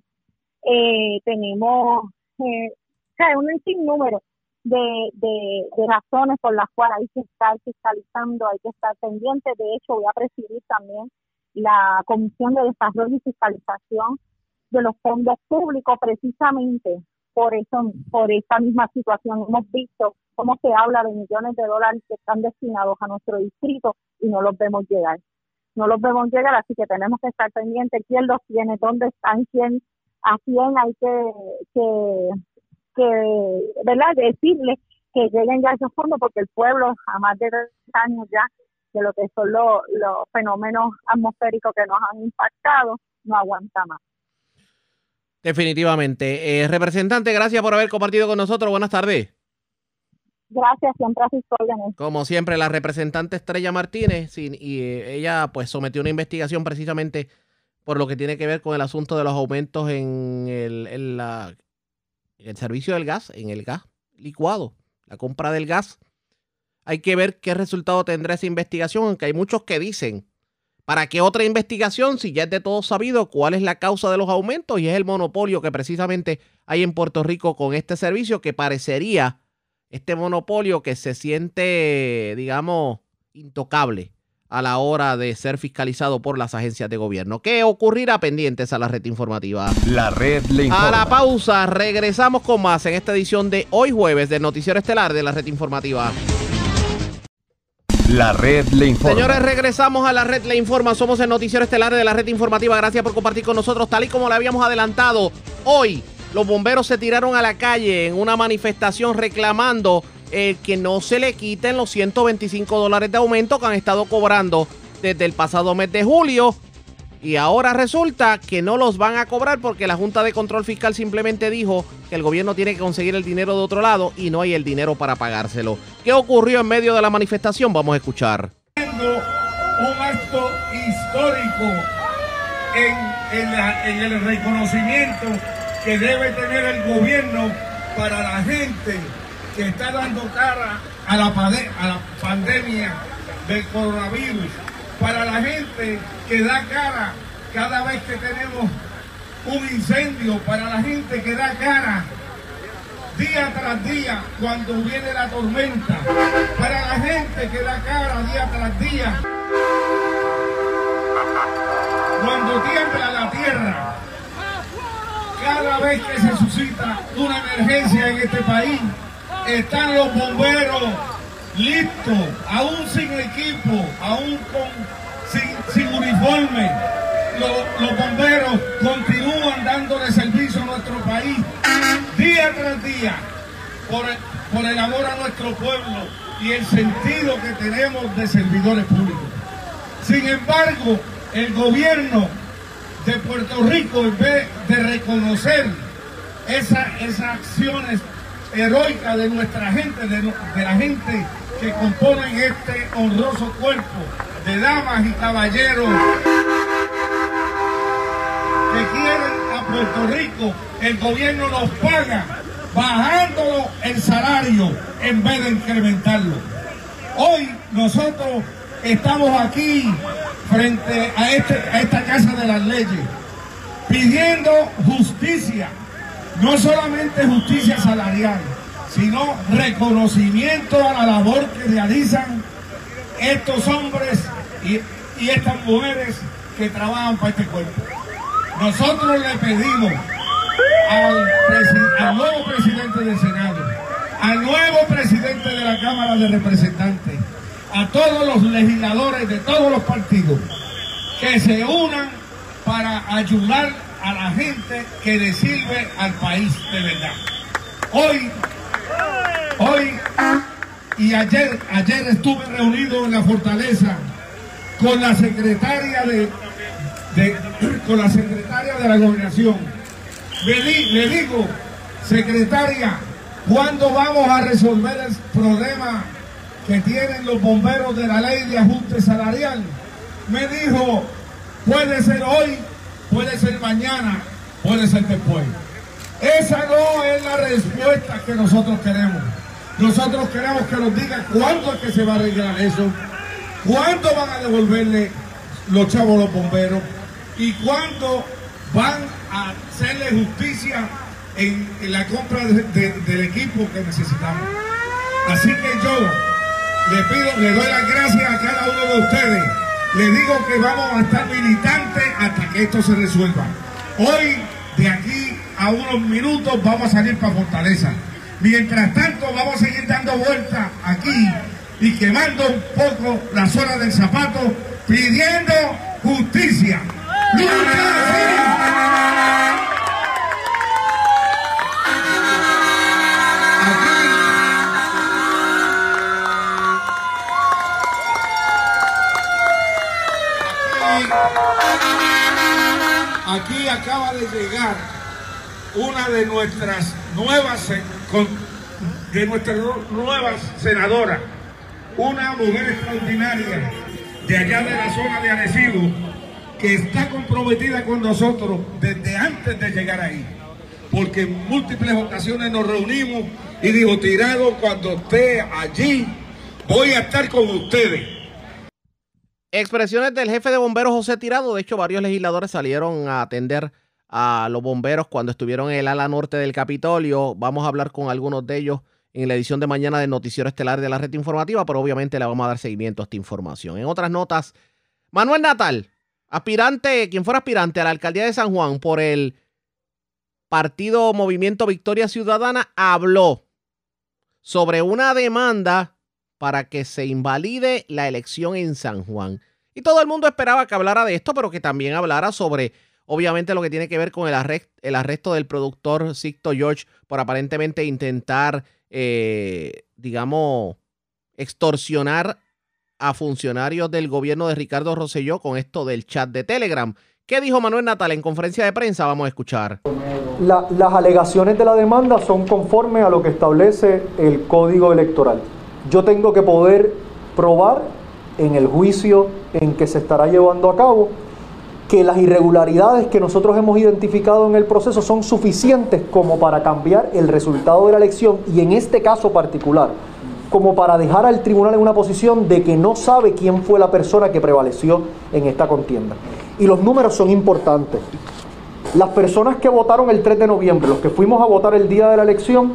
Eh, tenemos eh, o sea, un sinnúmero de, de, razones por las cuales hay que estar fiscalizando, hay que estar pendiente. De hecho, voy a presidir también la Comisión de Desarrollo y Fiscalización de los fondos públicos precisamente por eso por esta misma situación. Hemos visto cómo se habla de millones de dólares que están destinados a nuestro distrito y no los vemos llegar. No los vemos llegar así que tenemos que estar pendientes. Quién los tiene dónde están quién a quién hay que, que que, ¿verdad? Decirle que lleguen ya a esos fondos porque el pueblo a más de tres años ya de lo que son los, fenómenos atmosféricos que nos han impactado, no aguanta más. Definitivamente. Eh, representante, gracias por haber compartido con nosotros. Buenas tardes. Gracias, siempre a sus Como siempre, la representante Estrella Martínez, y eh, ella pues sometió una investigación precisamente por lo que tiene que ver con el asunto de los aumentos en, el, en la el servicio del gas, en el gas licuado, la compra del gas. Hay que ver qué resultado tendrá esa investigación, aunque hay muchos que dicen, ¿para qué otra investigación si ya es de todo sabido cuál es la causa de los aumentos? Y es el monopolio que precisamente hay en Puerto Rico con este servicio que parecería este monopolio que se siente, digamos, intocable a la hora de ser fiscalizado por las agencias de gobierno. ¿Qué ocurrirá pendientes a la red informativa? La red le informa. A la pausa, regresamos con más en esta edición de hoy jueves del Noticiero Estelar de la red informativa. La red le informa. Señores, regresamos a la red le informa. Somos el Noticiero Estelar de la red informativa. Gracias por compartir con nosotros, tal y como le habíamos adelantado. Hoy los bomberos se tiraron a la calle en una manifestación reclamando eh, que no se le quiten los 125 dólares de aumento que han estado cobrando desde el pasado mes de julio. Y ahora resulta que no los van a cobrar porque la Junta de Control Fiscal simplemente dijo que el gobierno tiene que conseguir el dinero de otro lado y no hay el dinero para pagárselo. ¿Qué ocurrió en medio de la manifestación? Vamos a escuchar. Un acto histórico en, el reconocimiento que debe tener el gobierno para la gente que está dando cara a la, pandemia del coronavirus, para la gente que da cara cada vez que tenemos un incendio, para la gente que da cara día tras día cuando viene la tormenta, para la gente que da cara día tras día cuando tiembla la tierra, cada vez que se suscita una emergencia en este país, están los bomberos listos, aún sin equipo, aún sin, uniforme. Los, los bomberos continúan dándole servicio a nuestro país día tras día por el, por el amor a nuestro pueblo y el sentido que tenemos de servidores públicos. Sin embargo, el gobierno de Puerto Rico, en vez de reconocer esa- esas acciones heroicas de nuestra gente, de, la gente que componen este honroso cuerpo de damas y caballeros que quieren a Puerto Rico, el gobierno los paga bajándolo el salario en vez de incrementarlo. Hoy nosotros estamos aquí frente a, este- a esta Casa de las Leyes pidiendo justicia, no solamente justicia salarial, sino reconocimiento a la labor que realizan estos hombres y, y estas mujeres que trabajan para este cuerpo. Nosotros le pedimos al, al nuevo presidente del Senado, al nuevo presidente de la Cámara de Representantes, a todos los legisladores de todos los partidos, que se unan para ayudar a la gente que le sirve al país de verdad. Hoy, hoy y ayer, ayer estuve reunido en la fortaleza con la secretaria de, con la secretaria de la gobernación. Di- le digo, secretaria, ¿cuándo vamos a resolver el problema que tienen los bomberos de la ley de ajuste salarial? Me dijo, puede ser hoy, puede ser mañana, puede ser después. Esa no es la respuesta que nosotros queremos. Nosotros queremos que nos digan cuándo es que se va a arreglar eso, cuándo van a devolverle los chavos los bomberos y cuándo van a hacerle justicia en, la compra de- de- del equipo que necesitamos. Así que yo le pido, le doy las gracias a cada uno de ustedes. Le digo que vamos a estar militantes hasta que esto se resuelva. Hoy, de aquí a unos minutos, vamos a salir para Fortaleza. Mientras tanto, vamos a seguir dando vueltas aquí y quemando un poco la zona del zapato, pidiendo justicia. Aquí acaba de llegar una de nuestras nuevas de nuestras nu- nuevas senadoras, una mujer extraordinaria de allá de la zona de Arecibo, que está comprometida con nosotros desde antes de llegar ahí, porque en múltiples ocasiones nos reunimos y dijo, tirado, cuando esté allí, voy a estar con ustedes. Expresiones del jefe de bomberos José Tirado. De hecho, varios legisladores salieron a atender a los bomberos cuando estuvieron en el ala norte del Capitolio. Vamos a hablar con algunos de ellos en la edición de mañana del Noticiero Estelar de la Red Informativa, pero obviamente le vamos a dar seguimiento a esta información. En otras notas, Manuel Natal, aspirante, quien fuera aspirante a la alcaldía de San Juan por el partido Movimiento Victoria Ciudadana, habló sobre una demanda para que se invalide la elección en San Juan. Y todo el mundo esperaba que hablara de esto, pero que también hablara sobre, obviamente, lo que tiene que ver con el, arresto, del productor Sicto George por aparentemente intentar, eh, digamos, extorsionar a funcionarios del gobierno de Ricardo Rosselló con esto del chat de Telegram. ¿Qué dijo Manuel Natal en conferencia de prensa? Vamos a escuchar. las alegaciones de la demanda son conformes a lo que establece el código electoral. Yo tengo que poder probar en el juicio en que se estará llevando a cabo que las irregularidades que nosotros hemos identificado en el proceso son suficientes como para cambiar el resultado de la elección y en este caso particular, como para dejar al tribunal en una posición de que no sabe quién fue la persona que prevaleció en esta contienda. Y los números son importantes. Las personas que votaron el 3 de noviembre, los que fuimos a votar el día de la elección,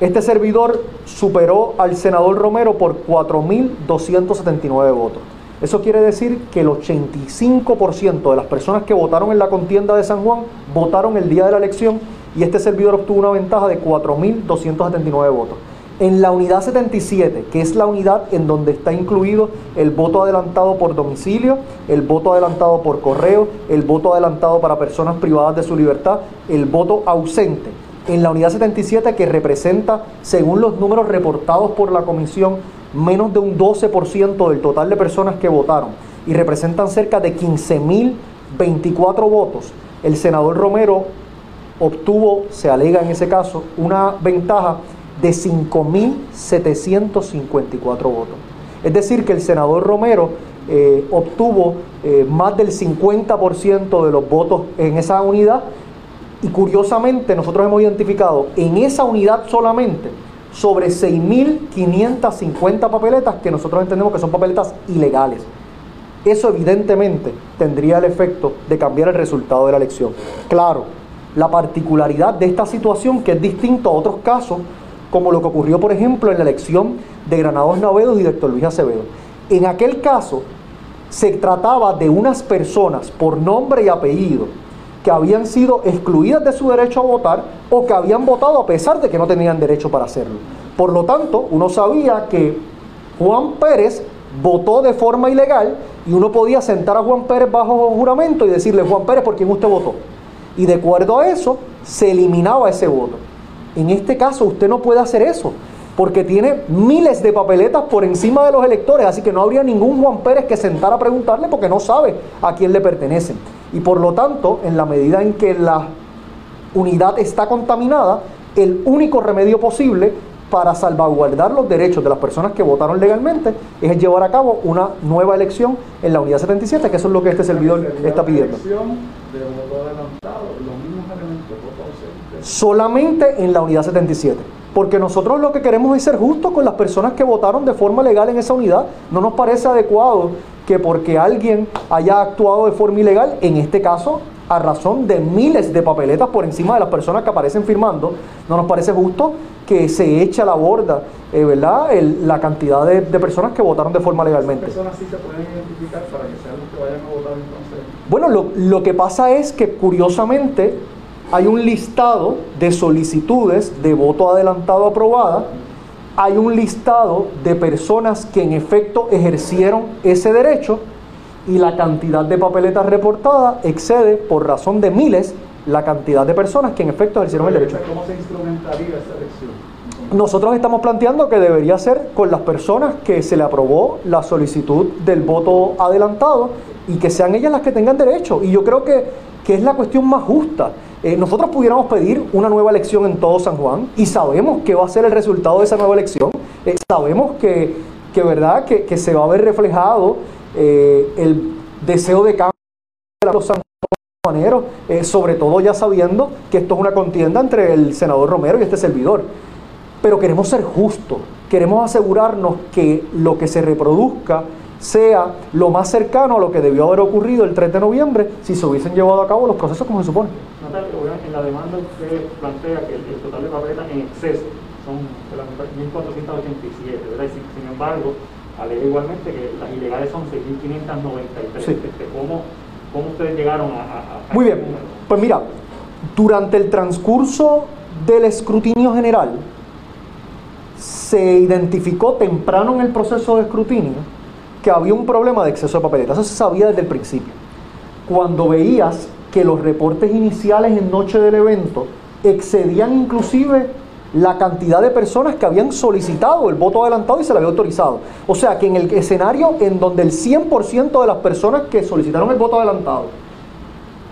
este servidor superó al senador Romero por 4.279 votos. Eso quiere decir que el 85% de las personas que votaron en la contienda de San Juan votaron el día de la elección y este servidor obtuvo una ventaja de 4.279 votos. En la unidad 77, que es la unidad en donde está incluido el voto adelantado por domicilio, el voto adelantado por correo, el voto adelantado para personas privadas de su libertad, el voto ausente. En la unidad 77, que representa, según los números reportados por la comisión, menos de un 12% del total de personas que votaron y representan cerca de 15.024 votos, el senador Romero obtuvo, se alega en ese caso, una ventaja de 5.754 votos. Es decir, que el senador Romero eh, obtuvo eh, más del 50% de los votos en esa unidad y curiosamente nosotros hemos identificado en esa unidad solamente sobre 6.550 papeletas que nosotros entendemos que son papeletas ilegales. Eso evidentemente tendría el efecto de cambiar el resultado de la elección. Claro, la particularidad de esta situación, que es distinto a otros casos, como lo que ocurrió, por ejemplo, en la elección de Granados Navedos y de Héctor Luis Acevedo. En aquel caso, se trataba de unas personas por nombre y apellido que habían sido excluidas de su derecho a votar o que habían votado a pesar de que no tenían derecho para hacerlo. Por lo tanto, uno sabía que Juan Pérez votó de forma ilegal y uno podía sentar a Juan Pérez bajo juramento y decirle, Juan Pérez, ¿por quién usted votó? Y de acuerdo a eso, se eliminaba ese voto. En este caso, usted no puede hacer eso, porque tiene miles de papeletas por encima de los electores, así que no habría ningún Juan Pérez que sentara a preguntarle porque no sabe a quién le pertenecen. Y por lo tanto, en la medida en que la unidad está contaminada, el único remedio posible para salvaguardar los derechos de las personas que votaron legalmente es llevar a cabo una nueva elección en la unidad 77, que eso es lo que este servidor está pidiendo. Solamente en la unidad 77. Porque nosotros lo que queremos es ser justos con las personas que votaron de forma legal en esa unidad. No nos parece adecuado que porque alguien haya actuado de forma ilegal, en este caso a razón de miles de papeletas por encima de las personas que aparecen firmando, no nos parece justo que se eche a la borda eh, ¿verdad? la cantidad de, personas que votaron de forma legalmente. personas sí se pueden identificar para que sean los que vayan a votar entonces? Bueno, lo, lo que pasa es que curiosamente hay un listado de solicitudes de voto adelantado aprobada, hay un listado de personas que en efecto ejercieron ese derecho y la cantidad de papeletas reportadas excede por razón de miles la cantidad de personas que en efecto ejercieron el derecho. ¿Cómo se instrumentaría esa elección? Nosotros estamos planteando que debería ser con las personas que se le aprobó la solicitud del voto adelantado y que sean ellas las que tengan derecho. Y yo creo que, que es la cuestión más justa. Eh, nosotros pudiéramos pedir una nueva elección en todo San Juan y sabemos que va a ser el resultado de esa nueva elección. Eh, sabemos que, que verdad que, se va a ver reflejado eh, el deseo de cambio de los sanjuaneros, sobre todo ya sabiendo que esto es una contienda entre el senador Romero y este servidor. Pero queremos ser justos, queremos asegurarnos que lo que se reproduzca sea lo más cercano a lo que debió haber ocurrido el 3 de noviembre si se hubiesen llevado a cabo los procesos como se supone. En la demanda usted plantea que el, total de papeletas en exceso son 1.487, ¿verdad? Sin, sin embargo, alega igualmente que las ilegales son 6.593. Sí. Este, ¿Cómo, ¿Cómo ustedes llegaron a, Muy bien, pues mira, durante el transcurso del escrutinio general, se identificó temprano en el proceso de escrutinio que había un problema de exceso de papeletas. Eso se sabía desde el principio. Cuando veías que los reportes iniciales en noche del evento excedían inclusive la cantidad de personas que habían solicitado el voto adelantado y se le había autorizado. O sea que en el escenario en donde el 100% de las personas que solicitaron el voto adelantado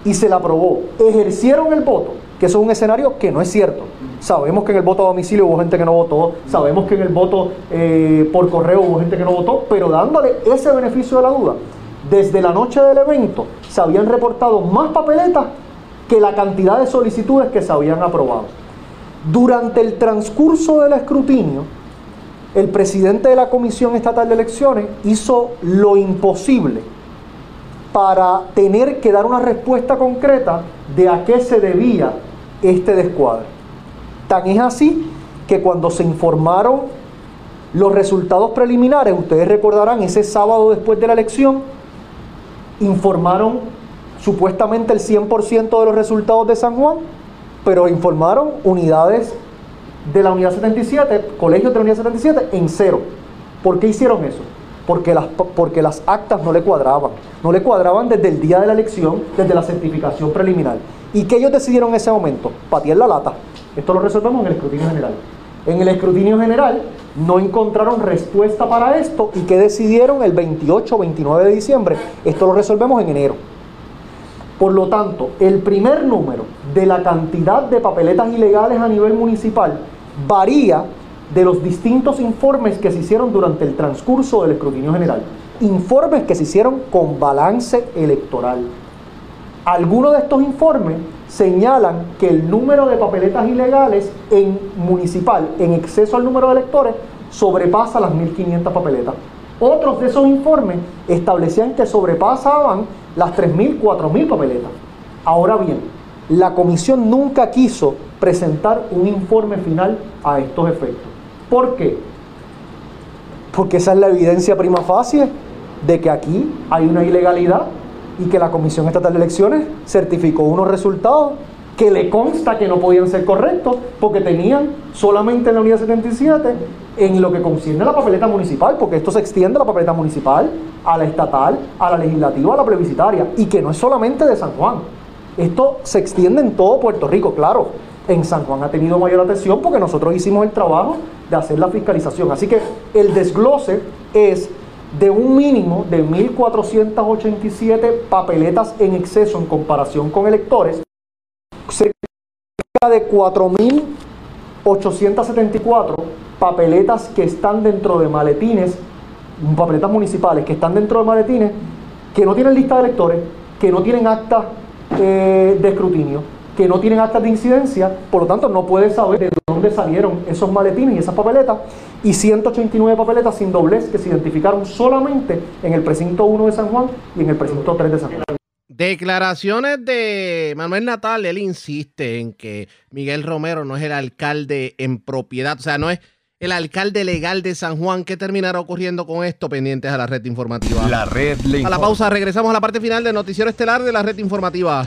y se le aprobó ejercieron el voto, que eso es un escenario que no es cierto. Sabemos que en el voto a domicilio hubo gente que no votó, sabemos que en el voto eh, por correo hubo gente que no votó, pero dándole ese beneficio de la duda, desde la noche del evento se habían reportado más papeletas que la cantidad de solicitudes que se habían aprobado. Durante el transcurso del escrutinio, el presidente de la Comisión Estatal de Elecciones hizo lo imposible para tener que dar una respuesta concreta de a qué se debía este descuadre. Tan es así que cuando se informaron los resultados preliminares, ustedes recordarán, ese sábado después de la elección, informaron supuestamente el 100% de los resultados de San Juan, pero informaron unidades de la unidad 77, colegios de la unidad 77 en cero. ¿Por qué hicieron eso? Porque las, porque las actas no le cuadraban. No le cuadraban desde el día de la elección, desde la certificación preliminar. ¿Y qué ellos decidieron en ese momento? Patear la lata. Esto lo resolvemos en el escrutinio general. En el escrutinio general no encontraron respuesta para esto y que decidieron el 28 o 29 de diciembre. Esto lo resolvemos en enero. Por lo tanto, el primer número de la cantidad de papeletas ilegales a nivel municipal varía de los distintos informes que se hicieron durante el transcurso del escrutinio general. Informes que se hicieron con balance electoral. Algunos de estos informes señalan que el número de papeletas ilegales en municipal, en exceso al número de electores, sobrepasa las 1.500 papeletas. Otros de esos informes establecían que sobrepasaban las 3.000, 4.000 papeletas. Ahora bien, la comisión nunca quiso presentar un informe final a estos efectos. ¿Por qué? Porque esa es la evidencia prima facie de que aquí hay una ilegalidad y que la Comisión Estatal de Elecciones certificó unos resultados que le consta que no podían ser correctos porque tenían solamente en la unidad 77 en lo que concierne a la papeleta municipal, porque esto se extiende a la papeleta municipal, a la estatal, a la legislativa, a la plebiscitaria, y que no es solamente de San Juan. Esto se extiende en todo Puerto Rico, claro. En San Juan ha tenido mayor atención porque nosotros hicimos el trabajo de hacer la fiscalización. Así que el desglose es de un mínimo de 1.487 papeletas en exceso en comparación con electores, cerca de 4.874 papeletas que están dentro de maletines, papeletas municipales que están dentro de maletines, que no tienen lista de electores, que no tienen acta eh, de escrutinio, que no tienen actas de incidencia, por lo tanto no puede saber de dónde salieron esos maletines y esas papeletas, y 189 papeletas sin doblez que se identificaron solamente en el precinto 1 de San Juan y en el precinto 3 de San Juan. Declaraciones de Manuel Natal, él insiste en que Miguel Romero no es el alcalde en propiedad, o sea, no es el alcalde legal de San Juan. ¿Qué terminará ocurriendo con esto? Pendientes a la red informativa. La red le A la pausa, regresamos a la parte final del noticiero estelar de la red informativa.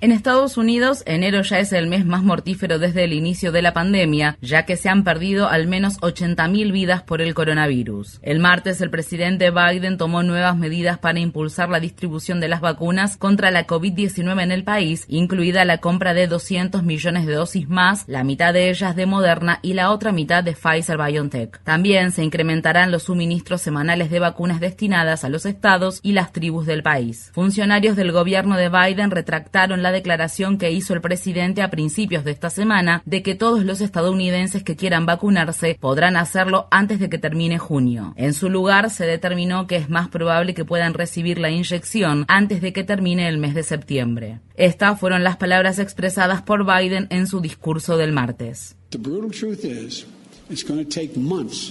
En Estados Unidos, enero ya es el mes más mortífero desde el inicio de la pandemia, ya que se han perdido al menos 80.000 vidas por el coronavirus. El martes, el presidente Biden tomó nuevas medidas para impulsar la distribución de las vacunas contra la COVID-19 en el país, incluida la compra de 200 millones de dosis más, la mitad de ellas de Moderna y la otra mitad de Pfizer BioNTech. También se incrementarán los suministros semanales de vacunas destinadas a los estados y las tribus del país. Funcionarios del gobierno de Biden retractaron la la declaración que hizo el presidente a principios de esta semana de que todos los estadounidenses que quieran vacunarse podrán hacerlo antes de que termine junio. En su lugar, se determinó que es más probable que puedan recibir la inyección antes de que termine el mes de septiembre. Estas fueron las palabras expresadas por Biden en su discurso del martes.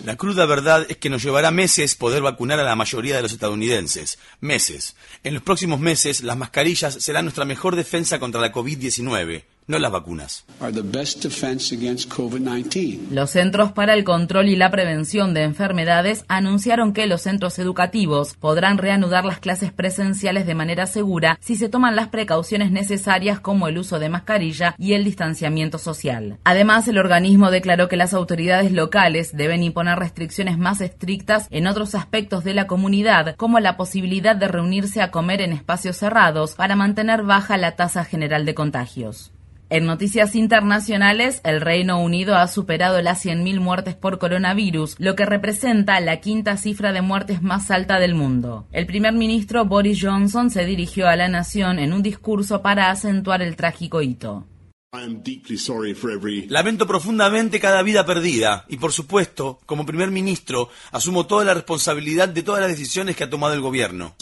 La cruda verdad es que nos llevará meses poder vacunar a la mayoría de los estadounidenses. Meses. En los próximos meses, las mascarillas serán nuestra mejor defensa contra la COVID-19 no las vacunas. Los Centros para el Control y la Prevención de Enfermedades anunciaron que los centros educativos podrán reanudar las clases presenciales de manera segura si se toman las precauciones necesarias como el uso de mascarilla y el distanciamiento social. Además, el organismo declaró que las autoridades locales deben imponer restricciones más estrictas en otros aspectos de la comunidad, como la posibilidad de reunirse a comer en espacios cerrados para mantener baja la tasa general de contagios. En noticias internacionales, el Reino Unido ha superado las 100.000 muertes por coronavirus, lo que representa la quinta cifra de muertes más alta del mundo. El primer ministro Boris Johnson se dirigió a la nación en un discurso para acentuar el trágico hito. Lamento profundamente cada vida perdida y, por supuesto, como primer ministro, asumo toda la responsabilidad de todas las decisiones que ha tomado el gobierno.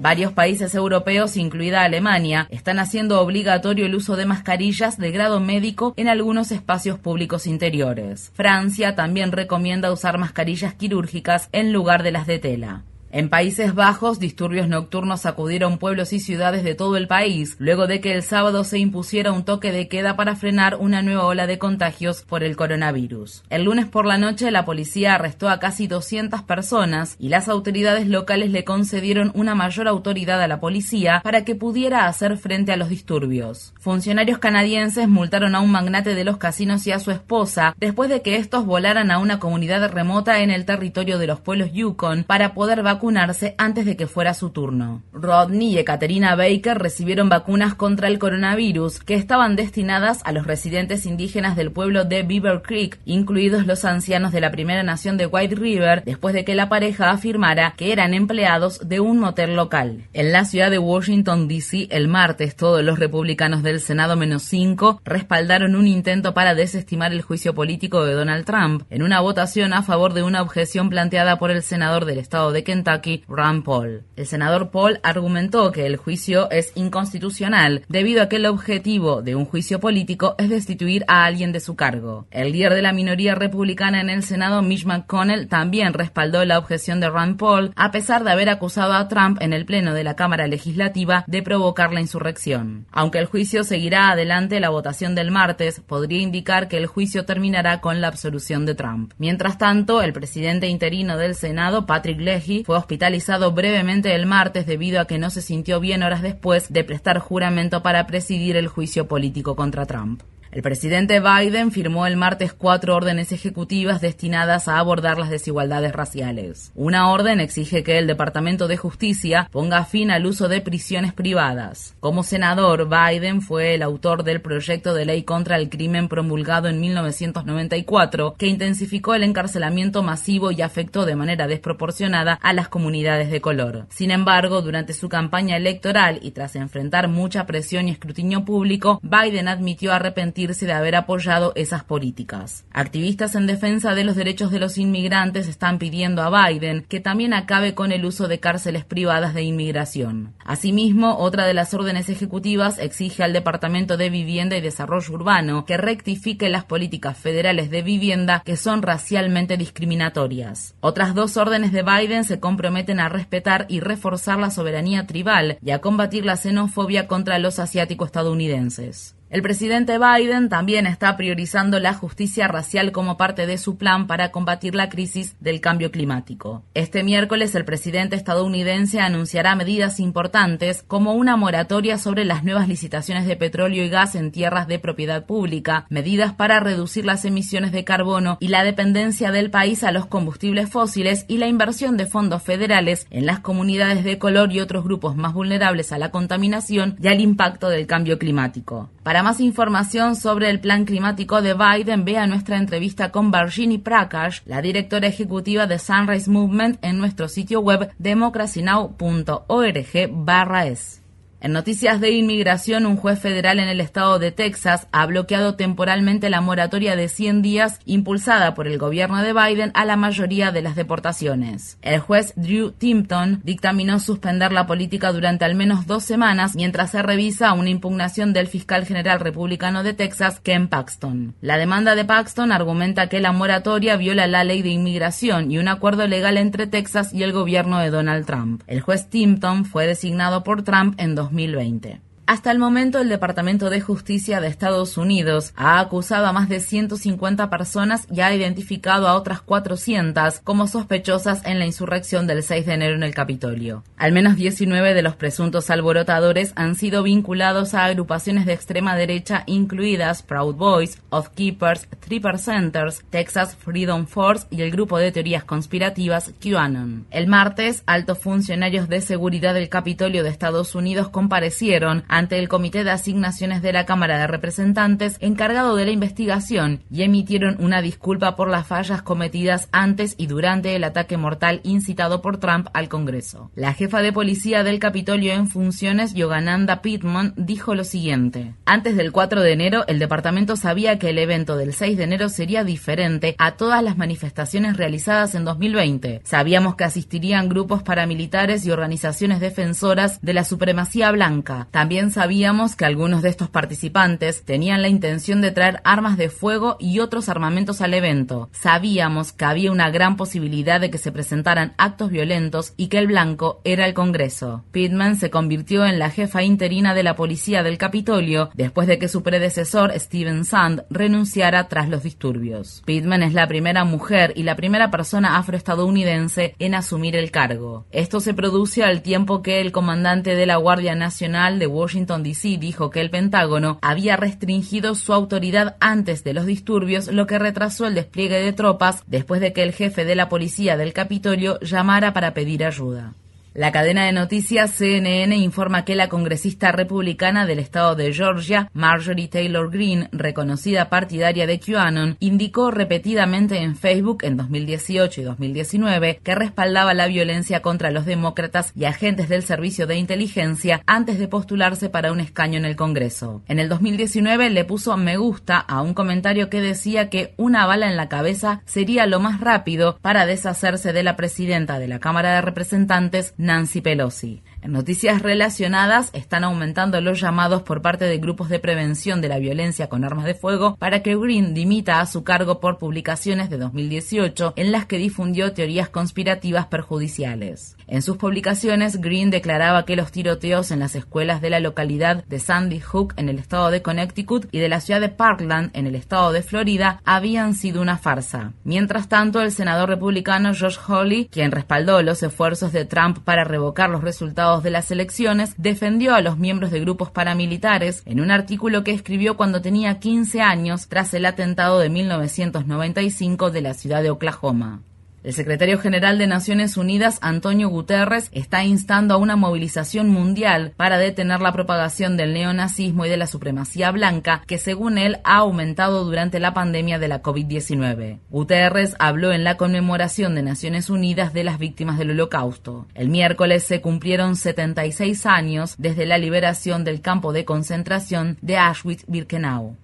Varios países europeos, incluida Alemania, están haciendo obligatorio el uso de mascarillas de grado médico en algunos espacios públicos interiores. Francia también recomienda usar mascarillas quirúrgicas en lugar de las de tela. En Países Bajos, disturbios nocturnos sacudieron pueblos y ciudades de todo el país, luego de que el sábado se impusiera un toque de queda para frenar una nueva ola de contagios por el coronavirus. El lunes por la noche, la policía arrestó a casi 200 personas y las autoridades locales le concedieron una mayor autoridad a la policía para que pudiera hacer frente a los disturbios. Funcionarios canadienses multaron a un magnate de los casinos y a su esposa después de que estos volaran a una comunidad remota en el territorio de los pueblos Yukon para poder vacunar vacunarse antes de que fuera su turno. Rodney y Ekaterina Baker recibieron vacunas contra el coronavirus que estaban destinadas a los residentes indígenas del pueblo de Beaver Creek, incluidos los ancianos de la primera nación de White River, después de que la pareja afirmara que eran empleados de un motel local. En la ciudad de Washington, D.C., el martes, todos los republicanos del Senado menos 5 respaldaron un intento para desestimar el juicio político de Donald Trump en una votación a favor de una objeción planteada por el senador del estado de Kentucky Rand Paul. El senador Paul argumentó que el juicio es inconstitucional debido a que el objetivo de un juicio político es destituir a alguien de su cargo. El líder de la minoría republicana en el Senado, Mitch McConnell, también respaldó la objeción de Rand Paul a pesar de haber acusado a Trump en el pleno de la Cámara Legislativa de provocar la insurrección. Aunque el juicio seguirá adelante, la votación del martes podría indicar que el juicio terminará con la absolución de Trump. Mientras tanto, el presidente interino del Senado, Patrick Leahy, fue hospitalizado brevemente el martes debido a que no se sintió bien horas después de prestar juramento para presidir el juicio político contra Trump. El presidente Biden firmó el martes cuatro órdenes ejecutivas destinadas a abordar las desigualdades raciales. Una orden exige que el Departamento de Justicia ponga fin al uso de prisiones privadas. Como senador, Biden fue el autor del proyecto de ley contra el crimen promulgado en 1994, que intensificó el encarcelamiento masivo y afectó de manera desproporcionada a las comunidades de color. Sin embargo, durante su campaña electoral y tras enfrentar mucha presión y escrutinio público, Biden admitió de haber apoyado esas políticas. Activistas en defensa de los derechos de los inmigrantes están pidiendo a Biden que también acabe con el uso de cárceles privadas de inmigración. Asimismo, otra de las órdenes ejecutivas exige al Departamento de Vivienda y Desarrollo Urbano que rectifique las políticas federales de vivienda que son racialmente discriminatorias. Otras dos órdenes de Biden se comprometen a respetar y reforzar la soberanía tribal y a combatir la xenofobia contra los asiáticos estadounidenses. El presidente Biden también está priorizando la justicia racial como parte de su plan para combatir la crisis del cambio climático. Este miércoles el presidente estadounidense anunciará medidas importantes como una moratoria sobre las nuevas licitaciones de petróleo y gas en tierras de propiedad pública, medidas para reducir las emisiones de carbono y la dependencia del país a los combustibles fósiles y la inversión de fondos federales en las comunidades de color y otros grupos más vulnerables a la contaminación y al impacto del cambio climático. Para más información sobre el plan climático de Biden, vea nuestra entrevista con Virginie Prakash, la directora ejecutiva de Sunrise Movement, en nuestro sitio web democracynow.org/es. En noticias de inmigración, un juez federal en el estado de Texas ha bloqueado temporalmente la moratoria de 100 días impulsada por el gobierno de Biden a la mayoría de las deportaciones. El juez Drew Timpton dictaminó suspender la política durante al menos dos semanas mientras se revisa una impugnación del fiscal general republicano de Texas, Ken Paxton. La demanda de Paxton argumenta que la moratoria viola la ley de inmigración y un acuerdo legal entre Texas y el gobierno de Donald Trump. El juez Timpton fue designado por Trump en 2020. Hasta el momento, el Departamento de Justicia de Estados Unidos ha acusado a más de 150 personas y ha identificado a otras 400 como sospechosas en la insurrección del 6 de enero en el Capitolio. Al menos 19 de los presuntos alborotadores han sido vinculados a agrupaciones de extrema derecha incluidas Proud Boys, Oath Keepers, Three Percenters, Texas Freedom Force y el grupo de teorías conspirativas QAnon. El martes, altos funcionarios de seguridad del Capitolio de Estados Unidos comparecieron ante el Comité de Asignaciones de la Cámara de Representantes encargado de la investigación y emitieron una disculpa por las fallas cometidas antes y durante el ataque mortal incitado por Trump al Congreso. La jefa de policía del Capitolio en funciones, Yogananda Pittman, dijo lo siguiente. Antes del 4 de enero, el departamento sabía que el evento del 6 de enero sería diferente a todas las manifestaciones realizadas en 2020. Sabíamos que asistirían grupos paramilitares y organizaciones defensoras de la supremacía blanca. También sabíamos que algunos de estos participantes tenían la intención de traer armas de fuego y otros armamentos al evento. Sabíamos que había una gran posibilidad de que se presentaran actos violentos y que el blanco era el Congreso. Pittman se convirtió en la jefa interina de la policía del Capitolio después de que su predecesor Steven Sand renunciara tras los disturbios. Pittman es la primera mujer y la primera persona afroestadounidense en asumir el cargo. Esto se produce al tiempo que el comandante de la Guardia Nacional de Washington, D.C. dijo que el Pentágono había restringido su autoridad antes de los disturbios, lo que retrasó el despliegue de tropas después de que el jefe de la policía del Capitolio llamara para pedir ayuda. La cadena de noticias CNN informa que la congresista republicana del estado de Georgia, Marjorie Taylor Greene, reconocida partidaria de QAnon, indicó repetidamente en Facebook en 2018 y 2019 que respaldaba la violencia contra los demócratas y agentes del servicio de inteligencia antes de postularse para un escaño en el Congreso. En el 2019 le puso me gusta a un comentario que decía que una bala en la cabeza sería lo más rápido para deshacerse de la presidenta de la Cámara de Representantes, Nancy Pelosi. En noticias relacionadas, están aumentando los llamados por parte de grupos de prevención de la violencia con armas de fuego para que Green dimita a su cargo por publicaciones de 2018 en las que difundió teorías conspirativas perjudiciales. En sus publicaciones, Green declaraba que los tiroteos en las escuelas de la localidad de Sandy Hook en el estado de Connecticut y de la ciudad de Parkland en el estado de Florida habían sido una farsa. Mientras tanto, el senador republicano Josh Hawley, quien respaldó los esfuerzos de Trump para revocar los resultados de las elecciones, defendió a los miembros de grupos paramilitares en un artículo que escribió cuando tenía 15 años tras el atentado de 1995 de la ciudad de Oklahoma. El secretario general de Naciones Unidas, Antonio Guterres, está instando a una movilización mundial para detener la propagación del neonazismo y de la supremacía blanca, que según él ha aumentado durante la pandemia de la COVID-19. Guterres habló en la conmemoración de Naciones Unidas de las víctimas del Holocausto. El miércoles se cumplieron 76 años desde la liberación del campo de concentración de Auschwitz-Birkenau.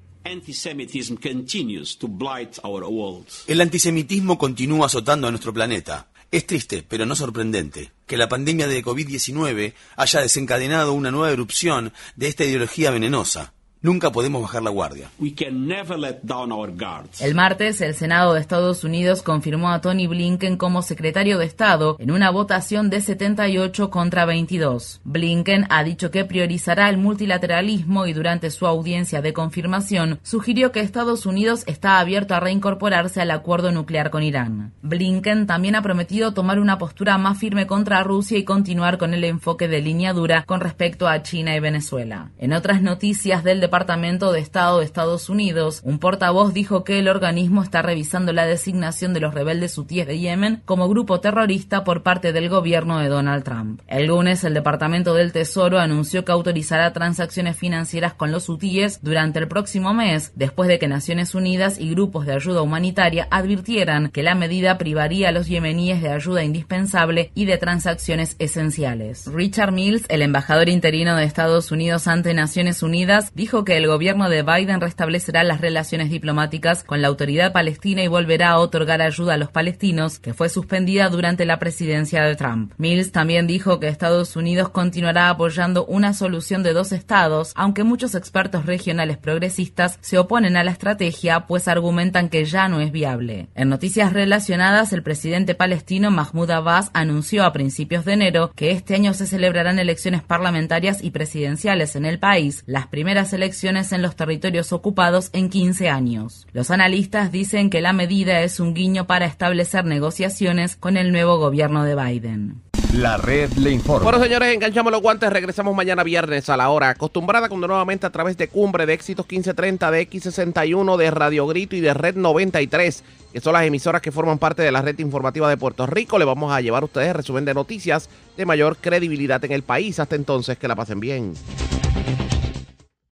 El antisemitismo continúa azotando a nuestro planeta. Es triste, pero no sorprendente, que la pandemia de COVID-19 haya desencadenado una nueva erupción de esta ideología venenosa. Nunca podemos bajar la guardia. El martes, el Senado de Estados Unidos confirmó a Tony Blinken como secretario de Estado en una votación de 78 contra 22. Blinken ha dicho que priorizará el multilateralismo y durante su audiencia de confirmación sugirió que Estados Unidos está abierto a reincorporarse al acuerdo nuclear con Irán. Blinken también ha prometido tomar una postura más firme contra Rusia y continuar con el enfoque de línea dura con respecto a China y Venezuela. En otras noticias del Departamento de Estado de Estados Unidos. Un portavoz dijo que el organismo está revisando la designación de los rebeldes hutíes de Yemen como grupo terrorista por parte del gobierno de Donald Trump. El lunes, el Departamento del Tesoro anunció que autorizará transacciones financieras con los hutíes durante el próximo mes, después de que Naciones Unidas y grupos de ayuda humanitaria advirtieran que la medida privaría a los yemeníes de ayuda indispensable y de transacciones esenciales. Richard Mills, el embajador interino de Estados Unidos ante Naciones Unidas, dijo que el gobierno de Biden restablecerá las relaciones diplomáticas con la autoridad palestina y volverá a otorgar ayuda a los palestinos, que fue suspendida durante la presidencia de Trump. Mills también dijo que Estados Unidos continuará apoyando una solución de dos estados, aunque muchos expertos regionales progresistas se oponen a la estrategia, pues argumentan que ya no es viable. En noticias relacionadas, el presidente palestino Mahmoud Abbas anunció a principios de enero que este año se celebrarán elecciones parlamentarias y presidenciales en el país, las primeras elecciones en los territorios ocupados en 15 años. Los analistas dicen que la medida es un guiño para establecer negociaciones con el nuevo gobierno de Biden. La red le informa. Bueno, señores, enganchamos los guantes. Regresamos mañana viernes a la hora acostumbrada, cuando nuevamente a través de Cumbre, de Éxitos 1530, de X61, de Radio Grito y de Red 93, que son las emisoras que forman parte de la red informativa de Puerto Rico. Le vamos a llevar a ustedes resumen de noticias de mayor credibilidad en el país. Hasta entonces, que la pasen bien.